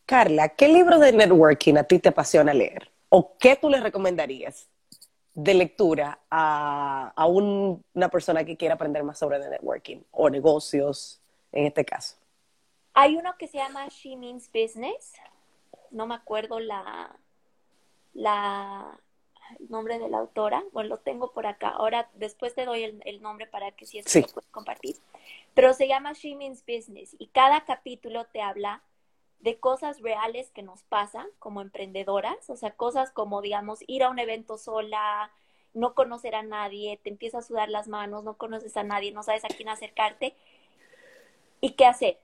Carla, ¿qué libro de networking a ti te apasiona leer? ¿O qué tú le recomendarías de lectura a, una persona que quiera aprender más sobre networking o negocios en este caso? Hay uno que se llama She Means Business. No me acuerdo la, la el nombre de la autora. Bueno, lo tengo por acá. Ahora, después te doy el, nombre para que si es que lo puedes compartir. Pero se llama She Means Business y cada capítulo te habla de cosas reales que nos pasan como emprendedoras, o sea, cosas como, digamos, ir a un evento sola, no conocer a nadie, te empieza a sudar las manos, no conoces a nadie, no sabes a quién acercarte y qué hacer,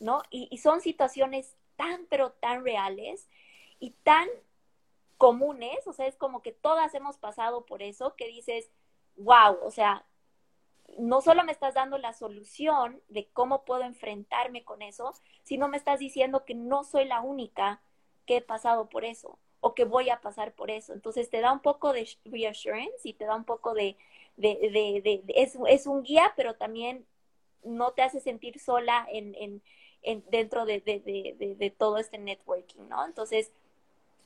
¿no? Y, y son situaciones tan, pero tan reales y tan comunes, o sea, es como que todas hemos pasado por eso, que dices, wow, o sea, no solo me estás dando la solución de cómo puedo enfrentarme con eso, sino me estás diciendo que no soy la única que he pasado por eso o que voy a pasar por eso. Entonces te da un poco de reassurance y te da un poco de, es, un guía, pero también no te hace sentir sola en, en, en dentro de, todo este networking, ¿no? Entonces,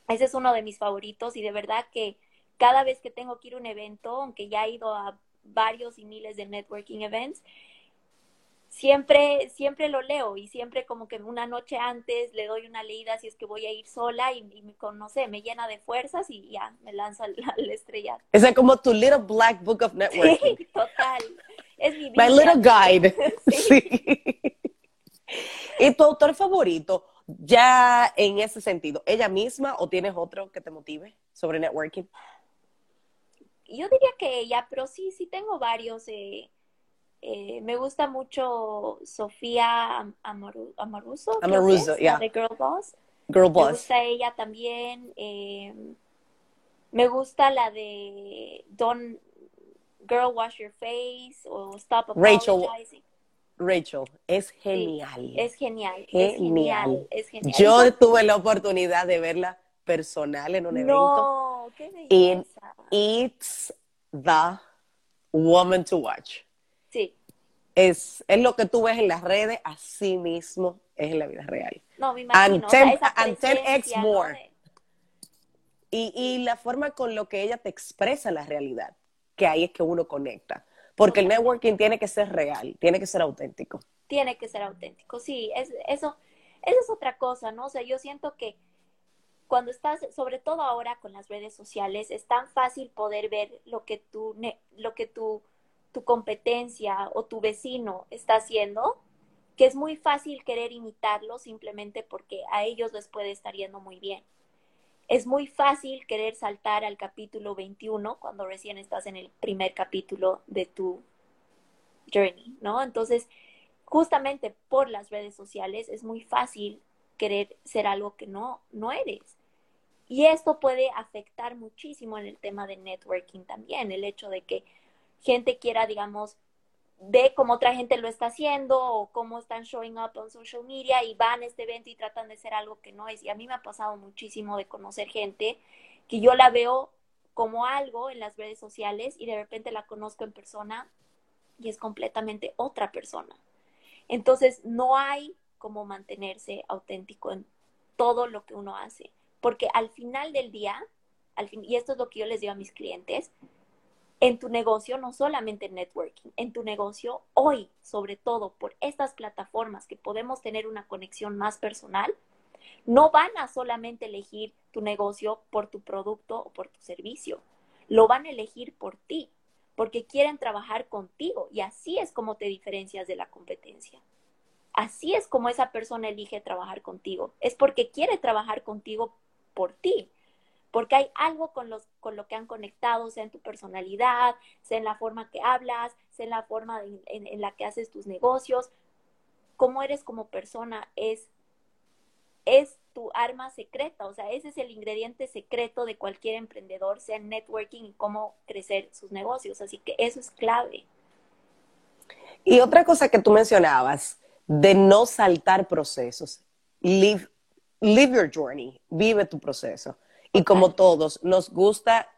ese es uno de mis favoritos y de verdad que cada vez que tengo que ir a un evento, aunque ya he ido a varios y miles de networking events, siempre, siempre lo leo y siempre como que una noche antes le doy una leída si es que voy a ir sola y, me conoce, me llena de fuerzas y ya me lanza la, estrella. Es como tu little black book of networking. Sí, total. Es mi My little guide. sí. ¿Y tu autor favorito? Ya en ese sentido, ¿ella misma o tienes otro que te motive sobre networking? Yo diría que ella, pero sí, sí tengo varios. Eh, eh, me gusta mucho Sofía Amaru Amaruso. Amaruso, ya. De Girl Boss. Girl Boss. Me gusta ella también. Eh, me gusta la de Don't Girl Wash Your Face o Stop Rachel. Rachel, es genial. Es genial. Genial. Es genial. Es genial. Yo tuve la oportunidad de verla personal en un evento. No, qué Y belleza. it's the woman to watch. Sí. Es, es lo que tú ves en las redes, así mismo es en la vida real. No, me imagino. And o sea, more. Y, y la forma con lo que ella te expresa la realidad, que ahí es que uno conecta. Porque el networking tiene que ser real, tiene que ser auténtico. tiene que ser auténtico. Sí, es, eso, eso es otra cosa, ¿no? O sea, yo siento que cuando estás, sobre todo ahora con las redes sociales, es tan fácil poder ver lo que tu, lo que tu, tu competencia o tu vecino está haciendo, que es muy fácil querer imitarlo simplemente porque a ellos les puede estar yendo muy bien. Es muy fácil querer saltar al capítulo 21 cuando recién estás en el primer capítulo de tu journey, ¿no? Entonces, justamente por las redes sociales es muy fácil querer ser algo que no, no eres. Y esto puede afectar muchísimo en el tema de networking también, el hecho de que gente quiera, digamos, ve cómo otra gente lo está haciendo o cómo están showing up on social media y van a este evento y tratan de ser algo que no es. Y a mí me ha pasado muchísimo de conocer gente que yo la veo como algo en las redes sociales y de repente la conozco en persona y es completamente otra persona. Entonces, no hay como mantenerse auténtico en todo lo que uno hace, porque al final del día, al fin, y esto es lo que yo les digo a mis clientes, en tu negocio, no solamente en networking, en tu negocio, hoy, sobre todo por estas plataformas que podemos tener una conexión más personal, no van a solamente elegir tu negocio por tu producto o por tu servicio, lo van a elegir por ti, porque quieren trabajar contigo y así es como te diferencias de la competencia. Así es como esa persona elige trabajar contigo. Es porque quiere trabajar contigo por ti. Porque hay algo con, los, con lo que han conectado, sea en tu personalidad, sea en la forma que hablas, sea en la forma en, en la que haces tus negocios. Cómo eres como persona es, es tu arma secreta. O sea, ese es el ingrediente secreto de cualquier emprendedor, sea en networking y cómo crecer sus negocios. Así que eso es clave. Y otra cosa que tú mencionabas, de no saltar procesos. Live, live your journey, vive tu proceso. Y como todos, nos gusta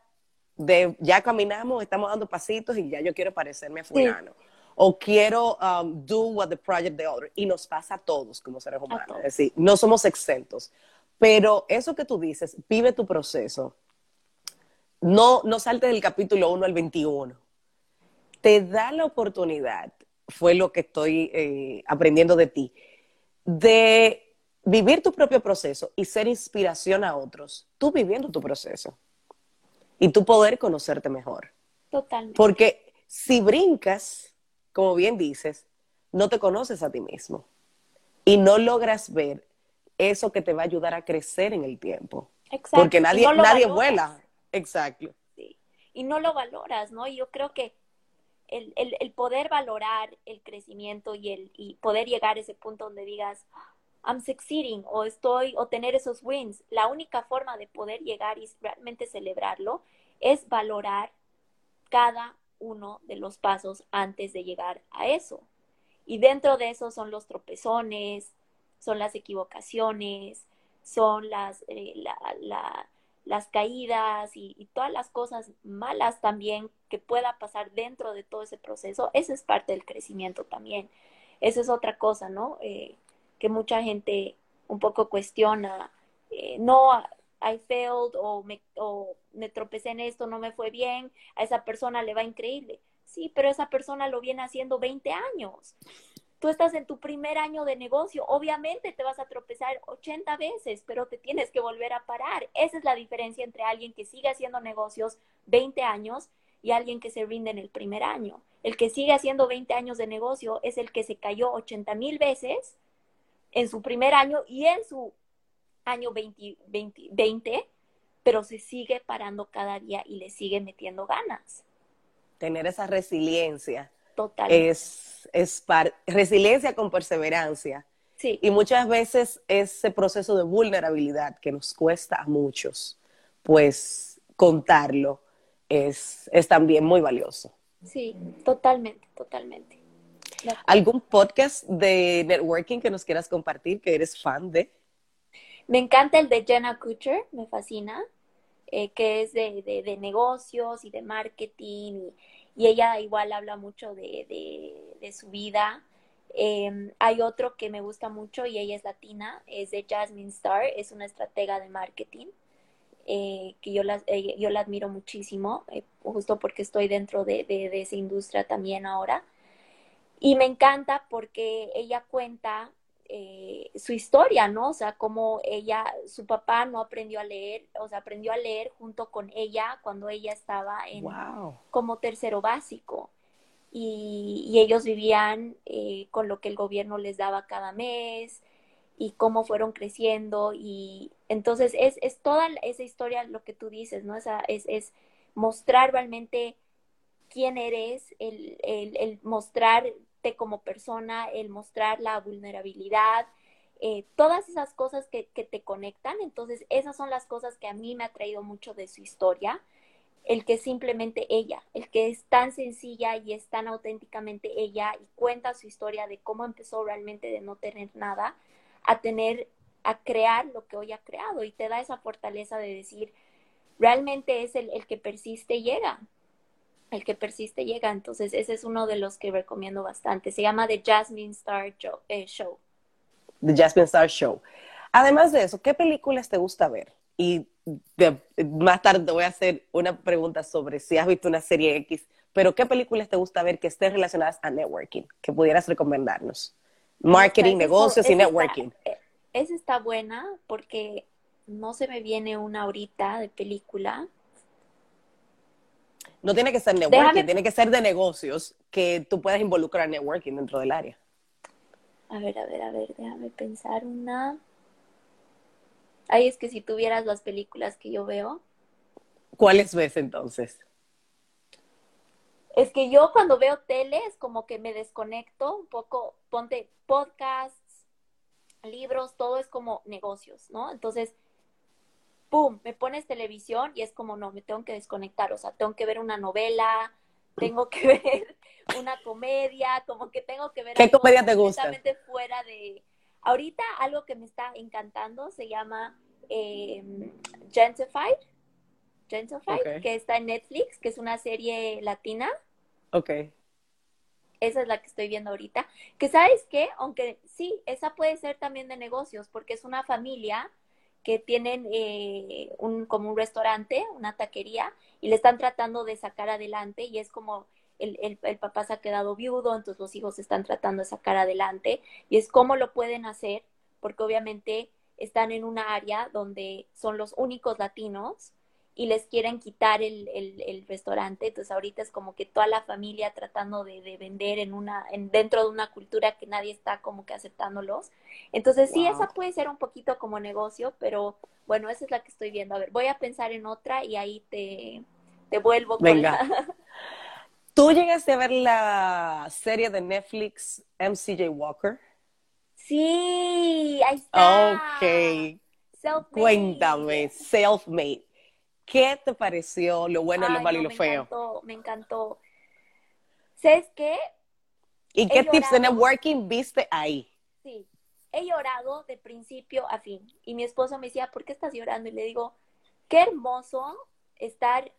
de ya caminamos, estamos dando pasitos y ya yo quiero parecerme a fulano. Sí. O quiero um, do what the project the other. Y nos pasa a todos como seres humanos. Es decir, no somos exentos. Pero eso que tú dices, vive tu proceso. No, no saltes del capítulo 1 al 21. Te da la oportunidad fue lo que estoy eh, aprendiendo de ti, de vivir tu propio proceso y ser inspiración a otros, tú viviendo tu proceso y tú poder conocerte mejor. Totalmente. Porque si brincas, como bien dices, no te conoces a ti mismo y no logras ver eso que te va a ayudar a crecer en el tiempo. Exacto. Porque nadie, no nadie valoras. vuela. Exacto. Sí. Y no lo valoras, ¿no? Y yo creo que el, el, el, poder valorar el crecimiento y, el, y poder llegar a ese punto donde digas, I'm succeeding o estoy, o tener esos wins, la única forma de poder llegar y realmente celebrarlo es valorar cada uno de los pasos antes de llegar a eso. Y dentro de eso son los tropezones, son las equivocaciones, son las, eh, la, la, las caídas y, y, todas las cosas malas también que pueda pasar dentro de todo ese proceso, eso es parte del crecimiento también. Esa es otra cosa, ¿no? Eh, que mucha gente un poco cuestiona, eh, no, I failed o me, o me tropecé en esto, no me fue bien, a esa persona le va increíble. Sí, pero esa persona lo viene haciendo 20 años. Tú estás en tu primer año de negocio, obviamente te vas a tropezar 80 veces, pero te tienes que volver a parar. Esa es la diferencia entre alguien que sigue haciendo negocios 20 años y alguien que se rinde en el primer año. El que sigue haciendo 20 años de negocio es el que se cayó 80 mil veces en su primer año y en su año 20, 20, 20, pero se sigue parando cada día y le sigue metiendo ganas. Tener esa resiliencia. Total. Es, es resiliencia con perseverancia. Sí. Y muchas veces ese proceso de vulnerabilidad que nos cuesta a muchos, pues contarlo es, es también muy valioso. Sí, totalmente, totalmente. ¿Algún podcast de networking que nos quieras compartir que eres fan de? Me encanta el de Jenna Kutcher, me fascina, eh, que es de, de, negocios y de marketing, y, ella igual habla mucho de, de su vida. Em, hay otro que me gusta mucho y ella es latina, es de Jasmine Star, es una estratega de marketing. Eh, que yo la, eh, yo la admiro muchísimo, justo porque estoy dentro de, de, esa industria también ahora. Y me encanta porque ella cuenta eh, su historia, ¿no? O sea, como ella, su papá no aprendió a leer, o sea, aprendió a leer junto con ella cuando ella estaba en como tercero básico. Y, ellos vivían eh, con lo que el gobierno les daba cada mes y cómo fueron creciendo. Y entonces es, es toda esa historia lo que tú dices, ¿no? Esa, es, es mostrar realmente quién eres, el, el, el mostrar como persona, el mostrar la vulnerabilidad, eh, todas esas cosas que, te conectan. Entonces, esas son las cosas que a mí me ha traído mucho de su historia. El que simplemente ella, el que es tan sencilla y es tan auténticamente ella y cuenta su historia de cómo empezó realmente de no tener nada a tener, a crear lo que hoy ha creado y te da esa fortaleza de decir, realmente es el, el que persiste y llega el que persiste llega. Entonces, ese es uno de los que recomiendo bastante. Se llama The Jasmine Star eh, Show. The Jasmine Star Show. Además de eso, ¿qué películas te gusta ver? Y más tarde voy a hacer una pregunta sobre si has visto una serie X, pero ¿qué películas te gusta ver que estén relacionadas a networking, que pudieras recomendarnos? Marketing, negocios y networking. Eh, esa está buena porque no se me viene una ahorita de película, no tiene que ser networking, tiene que ser de negocios que tú puedas involucrar networking dentro del área. A ver, a ver, a ver, déjame pensar una. Ay, es que si tuvieras las películas que yo veo. ¿Cuáles ves entonces? Es que yo cuando veo tele es como que me desconecto un poco, ponte podcasts, libros, todo es como negocios, ¿no? Entonces, ¡pum!, me pones televisión y es como, no, me tengo que desconectar, o sea, tengo que ver una novela, tengo que ver una comedia, como que tengo que ver... ¿Qué comedia te gusta? fuera de... Ahorita algo que me está encantando se llama eh, Gentrified, que está en Netflix, que es una serie latina. Ok. Esa es la que estoy viendo ahorita. Que sabes qué, aunque sí, esa puede ser también de negocios, porque es una familia que tienen eh, un, como un restaurante, una taquería, y le están tratando de sacar adelante y es como el, el, el, papá se ha quedado viudo, entonces los hijos están tratando de sacar adelante y es cómo lo pueden hacer, porque obviamente están en una área donde son los únicos latinos y les quieren quitar el, el, restaurante. Entonces ahorita es como que toda la familia tratando de, de, vender en una, en, dentro de una cultura que nadie está como que aceptándolos. Entonces sí, esa puede ser un poquito como negocio, pero bueno, esa es la que estoy viendo. A ver, voy a pensar en otra y ahí te, te vuelvo. Venga. ¿Tú llegaste a ver la serie de Netflix MCJ Walker? Sí, ahí está. Ok. Cuéntame, self-made. ¿Qué te pareció lo bueno, lo malo y lo me feo? Encantó, me encantó. ¿Sabes qué? ¿Y qué tips de networking viste ahí? Sí, he llorado de principio a fin. Y mi esposo me decía, ¿por qué estás llorando? Y le digo, qué hermoso estar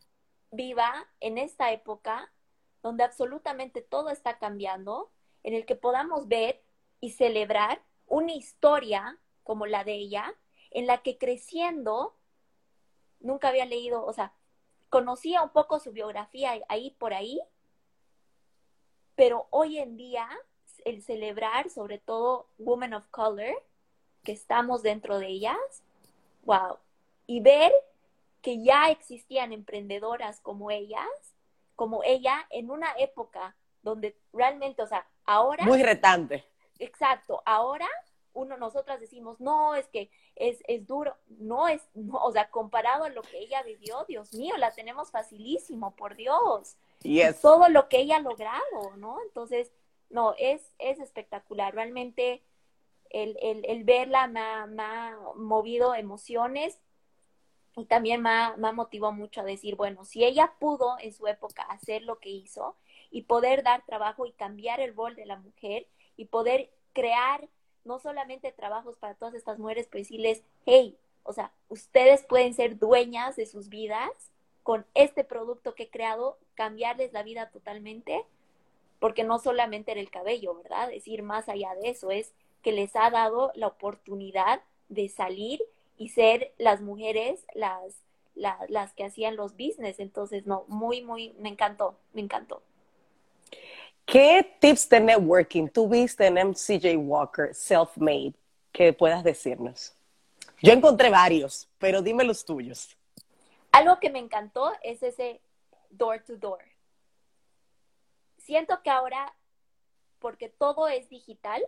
viva en esta época donde absolutamente todo está cambiando, en el que podamos ver y celebrar una historia como la de ella, en la que creciendo nunca había leído, o sea, conocía un poco su biografía ahí por ahí, pero hoy en día el celebrar sobre todo Women of Color, que estamos dentro de ellas, wow, y ver que ya existían emprendedoras como ellas, como ella, en una época donde realmente, o sea, ahora... Muy retante. Exacto, ahora uno, nosotras decimos, no, es que es, es duro, no es, no, o sea, comparado a lo que ella vivió, Dios mío, la tenemos facilísimo, por Dios. Yes. Todo lo que ella ha logrado, ¿no? Entonces, no, es, es espectacular, realmente el, el, el verla me ha, me ha movido emociones y también me, ha, me motivado mucho a decir, bueno, si ella pudo en su época hacer lo que hizo y poder dar trabajo y cambiar el rol de la mujer y poder crear no solamente trabajos para todas estas mujeres, pero decirles, hey, o sea, ustedes pueden ser dueñas de sus vidas con este producto que he creado, cambiarles la vida totalmente, porque no solamente era el cabello, ¿verdad? Es ir más allá de eso, es que les ha dado la oportunidad de salir y ser las mujeres las, las, las que hacían los business. Entonces, no, muy, muy, me encantó, me encantó. ¿Qué tips de networking tuviste en MCJ Walker Self-Made que puedas decirnos? Yo encontré varios, pero dime los tuyos. Algo que me encantó es ese door to door. Siento que ahora, porque todo es digital,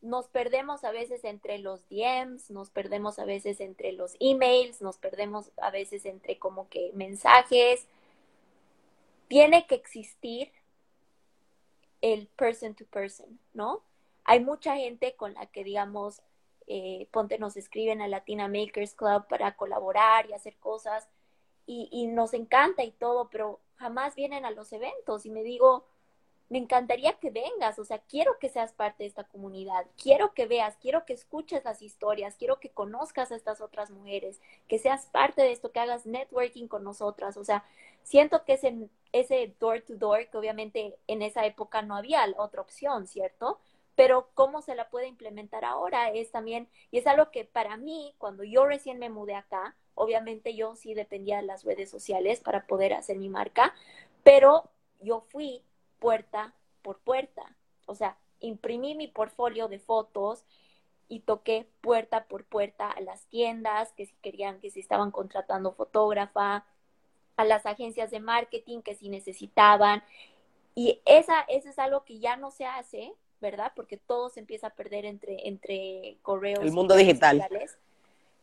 nos perdemos a veces entre los DMs, nos perdemos a veces entre los emails, nos perdemos a veces entre como que mensajes. Tiene que existir el person to person, ¿no? Hay mucha gente con la que, digamos, eh, ponte, nos escriben a Latina Makers Club para colaborar y hacer cosas y, y nos encanta y todo, pero jamás vienen a los eventos y me digo, me encantaría que vengas, o sea, quiero que seas parte de esta comunidad, quiero que veas, quiero que escuches las historias, quiero que conozcas a estas otras mujeres, que seas parte de esto, que hagas networking con nosotras, o sea, siento que ese, ese door to door, que obviamente en esa época no había otra opción, ¿cierto? Pero cómo se la puede implementar ahora es también, y es algo que para mí, cuando yo recién me mudé acá, obviamente yo sí dependía de las redes sociales para poder hacer mi marca, pero yo fui puerta por puerta. O sea, imprimí mi portfolio de fotos y toqué puerta por puerta a las tiendas que si querían, que si estaban contratando fotógrafa, a las agencias de marketing que si necesitaban. Y esa, eso es algo que ya no se hace, ¿verdad? Porque todo se empieza a perder entre, entre correos. El mundo digital. Sociales.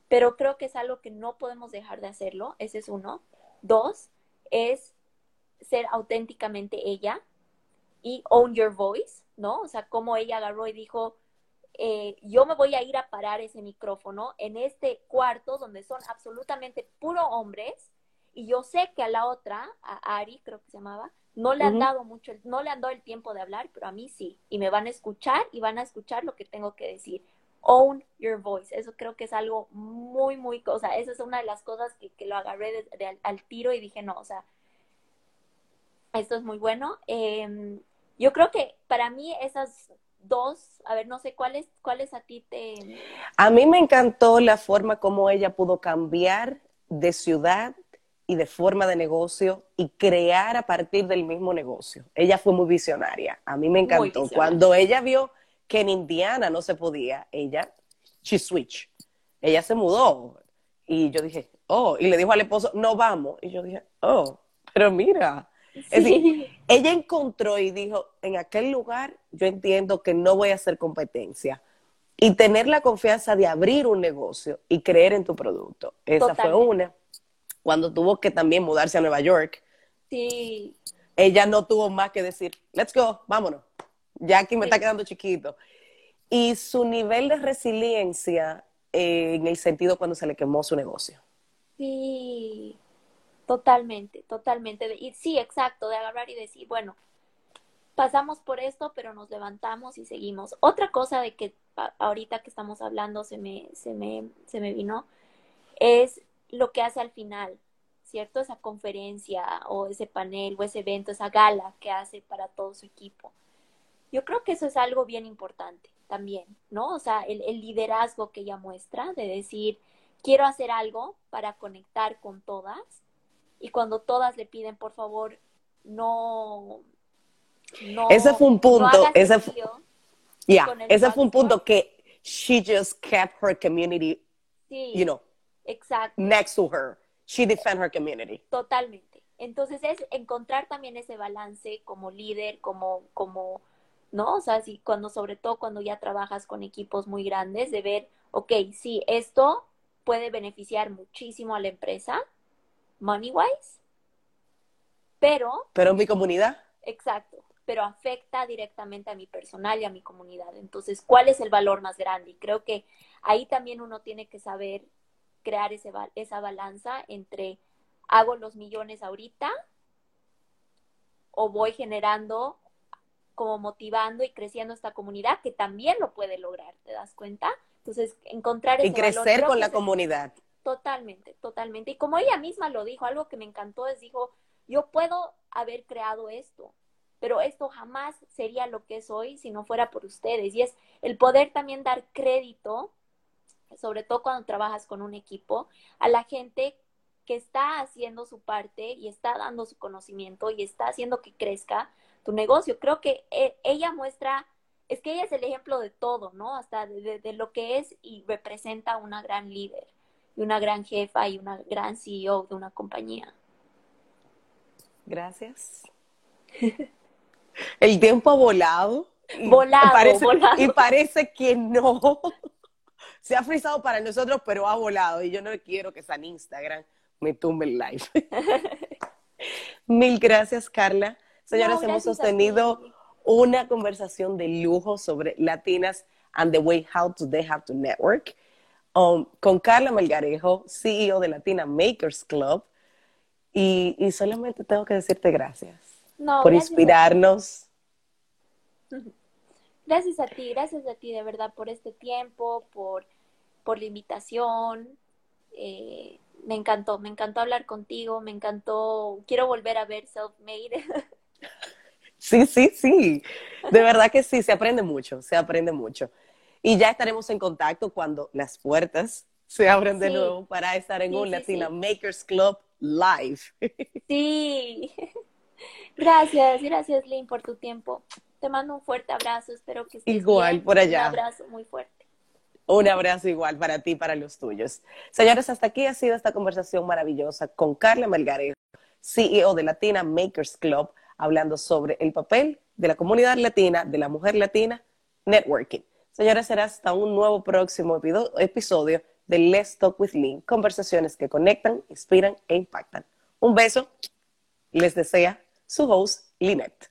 Pero creo que es algo que no podemos dejar de hacerlo. Ese es uno. Dos, es ser auténticamente ella, y Own Your Voice, ¿no? O sea, como ella agarró y dijo, eh, yo me voy a ir a parar ese micrófono en este cuarto donde son absolutamente puro hombres y yo sé que a la otra, a Ari creo que se llamaba, no le han uh -huh. dado mucho, no le han dado el tiempo de hablar, pero a mí sí, y me van a escuchar y van a escuchar lo que tengo que decir. Own your voice, eso creo que es algo muy, muy, o sea, esa es una de las cosas que, que lo agarré de, de, al, al, tiro y dije, no, o sea, esto es muy bueno. Eh, yo creo que para mí esas dos, a ver, no sé cuáles, cuáles a ti te. A mí me encantó la forma como ella pudo cambiar de ciudad y de forma de negocio y crear a partir del mismo negocio. Ella fue muy visionaria. A mí me encantó. Cuando ella vio que en Indiana no se podía, ella, she switch. Ella se mudó. Y yo dije, oh, y le dijo al esposo, no vamos. Y yo dije, oh, pero mira, es decir, ella encontró y dijo, en aquel lugar yo entiendo que no voy a hacer competencia. Y tener la confianza de abrir un negocio y creer en tu producto. Esa Totalmente. fue una. Cuando tuvo que también mudarse a Nueva York. Sí. Ella no tuvo más que decir, let's go, vámonos. Ya aquí me sí. está quedando chiquito. Y su nivel de resiliencia eh, en el sentido cuando se le quemó su negocio. Sí. Totalmente, totalmente. Y sí, exacto, de agarrar y decir, bueno, pasamos por esto, pero nos levantamos y seguimos. Otra cosa de que ahorita que estamos hablando se me, se me, se me vino, es lo que hace al final, ¿cierto? Esa conferencia o ese panel o ese evento, esa gala que hace para todo su equipo. Yo creo que eso es algo bien importante también, ¿no? O sea, el, el liderazgo que ella muestra de decir, quiero hacer algo para conectar con todas y cuando todas le piden, por favor, no... no ese fue un punto, no ese, fue, yeah, ese fue un punto que she just kept her community, sí, you know, exacto. next to her. She defend her community. Totalmente. Entonces es encontrar también ese balance como líder, como, como ¿no? O sea, si cuando, sobre todo cuando ya trabajas con equipos muy grandes, de ver, ok, sí, esto puede beneficiar muchísimo a la empresa, money wise, pero... Pero mi comunidad. Exacto, pero afecta directamente a mi personal y a mi comunidad. Entonces, ¿cuál es el valor más grande? Y creo que ahí también uno tiene que saber crear ese, esa balanza entre hago los millones ahorita o voy generando como motivando y creciendo esta comunidad que también lo puede lograr, ¿te das cuenta? Entonces, encontrar ese Y crecer con la comunidad. Totalmente, totalmente. Y como ella misma lo dijo, algo que me encantó es, dijo, yo puedo haber creado esto, pero esto jamás sería lo que es hoy si no fuera por ustedes. Y es el poder también dar crédito, sobre todo cuando trabajas con un equipo, a la gente que está haciendo su parte y está dando su conocimiento y está haciendo que crezca tu negocio. Creo que e, ella muestra, es que ella es el ejemplo de todo, ¿no? Hasta de, de lo que es y representa una gran líder y una gran jefa y una gran CEO de una compañía. Gracias. El tiempo ha volado. Volado, parece, volado. Y parece que no. Se ha frizado para nosotros, pero ha volado. Y yo no quiero que en Instagram me tumbe el live. Mil gracias, Carla. Señoras, No, hemos sostenido una conversación de lujo sobre latinas and the way how to they have to network. Um, con Carla Melgarejo, CEO de Latina Makers Club. Y, y solamente tengo que decirte gracias No, por gracias inspirarnos. Gracias a ti, gracias a ti de verdad por este tiempo, por, por la invitación. Eh, me encantó, me encantó hablar contigo, me encantó, quiero volver a ver Self-Made. Sí, sí, sí. De verdad que sí, se aprende mucho, se aprende mucho. Y ya estaremos en contacto cuando las puertas se abran de nuevo para estar en Sí, un Latina. Makers Club live. Sí. Gracias, gracias Lynn por tu tiempo. Te mando un fuerte abrazo, espero que estés Igual, bien. por allá. Un abrazo muy fuerte. Un abrazo igual para ti y para los tuyos. Señores, hasta aquí ha sido esta conversación maravillosa con Carla Melgarejo, CEO de Latina Makers Club, hablando sobre el papel de la comunidad latina, de la mujer latina, networking. Señores, será hasta un nuevo próximo episodio de Let's Talk with Lynn, conversaciones que conectan, inspiran e impactan. Un beso, les desea su host, Lynette.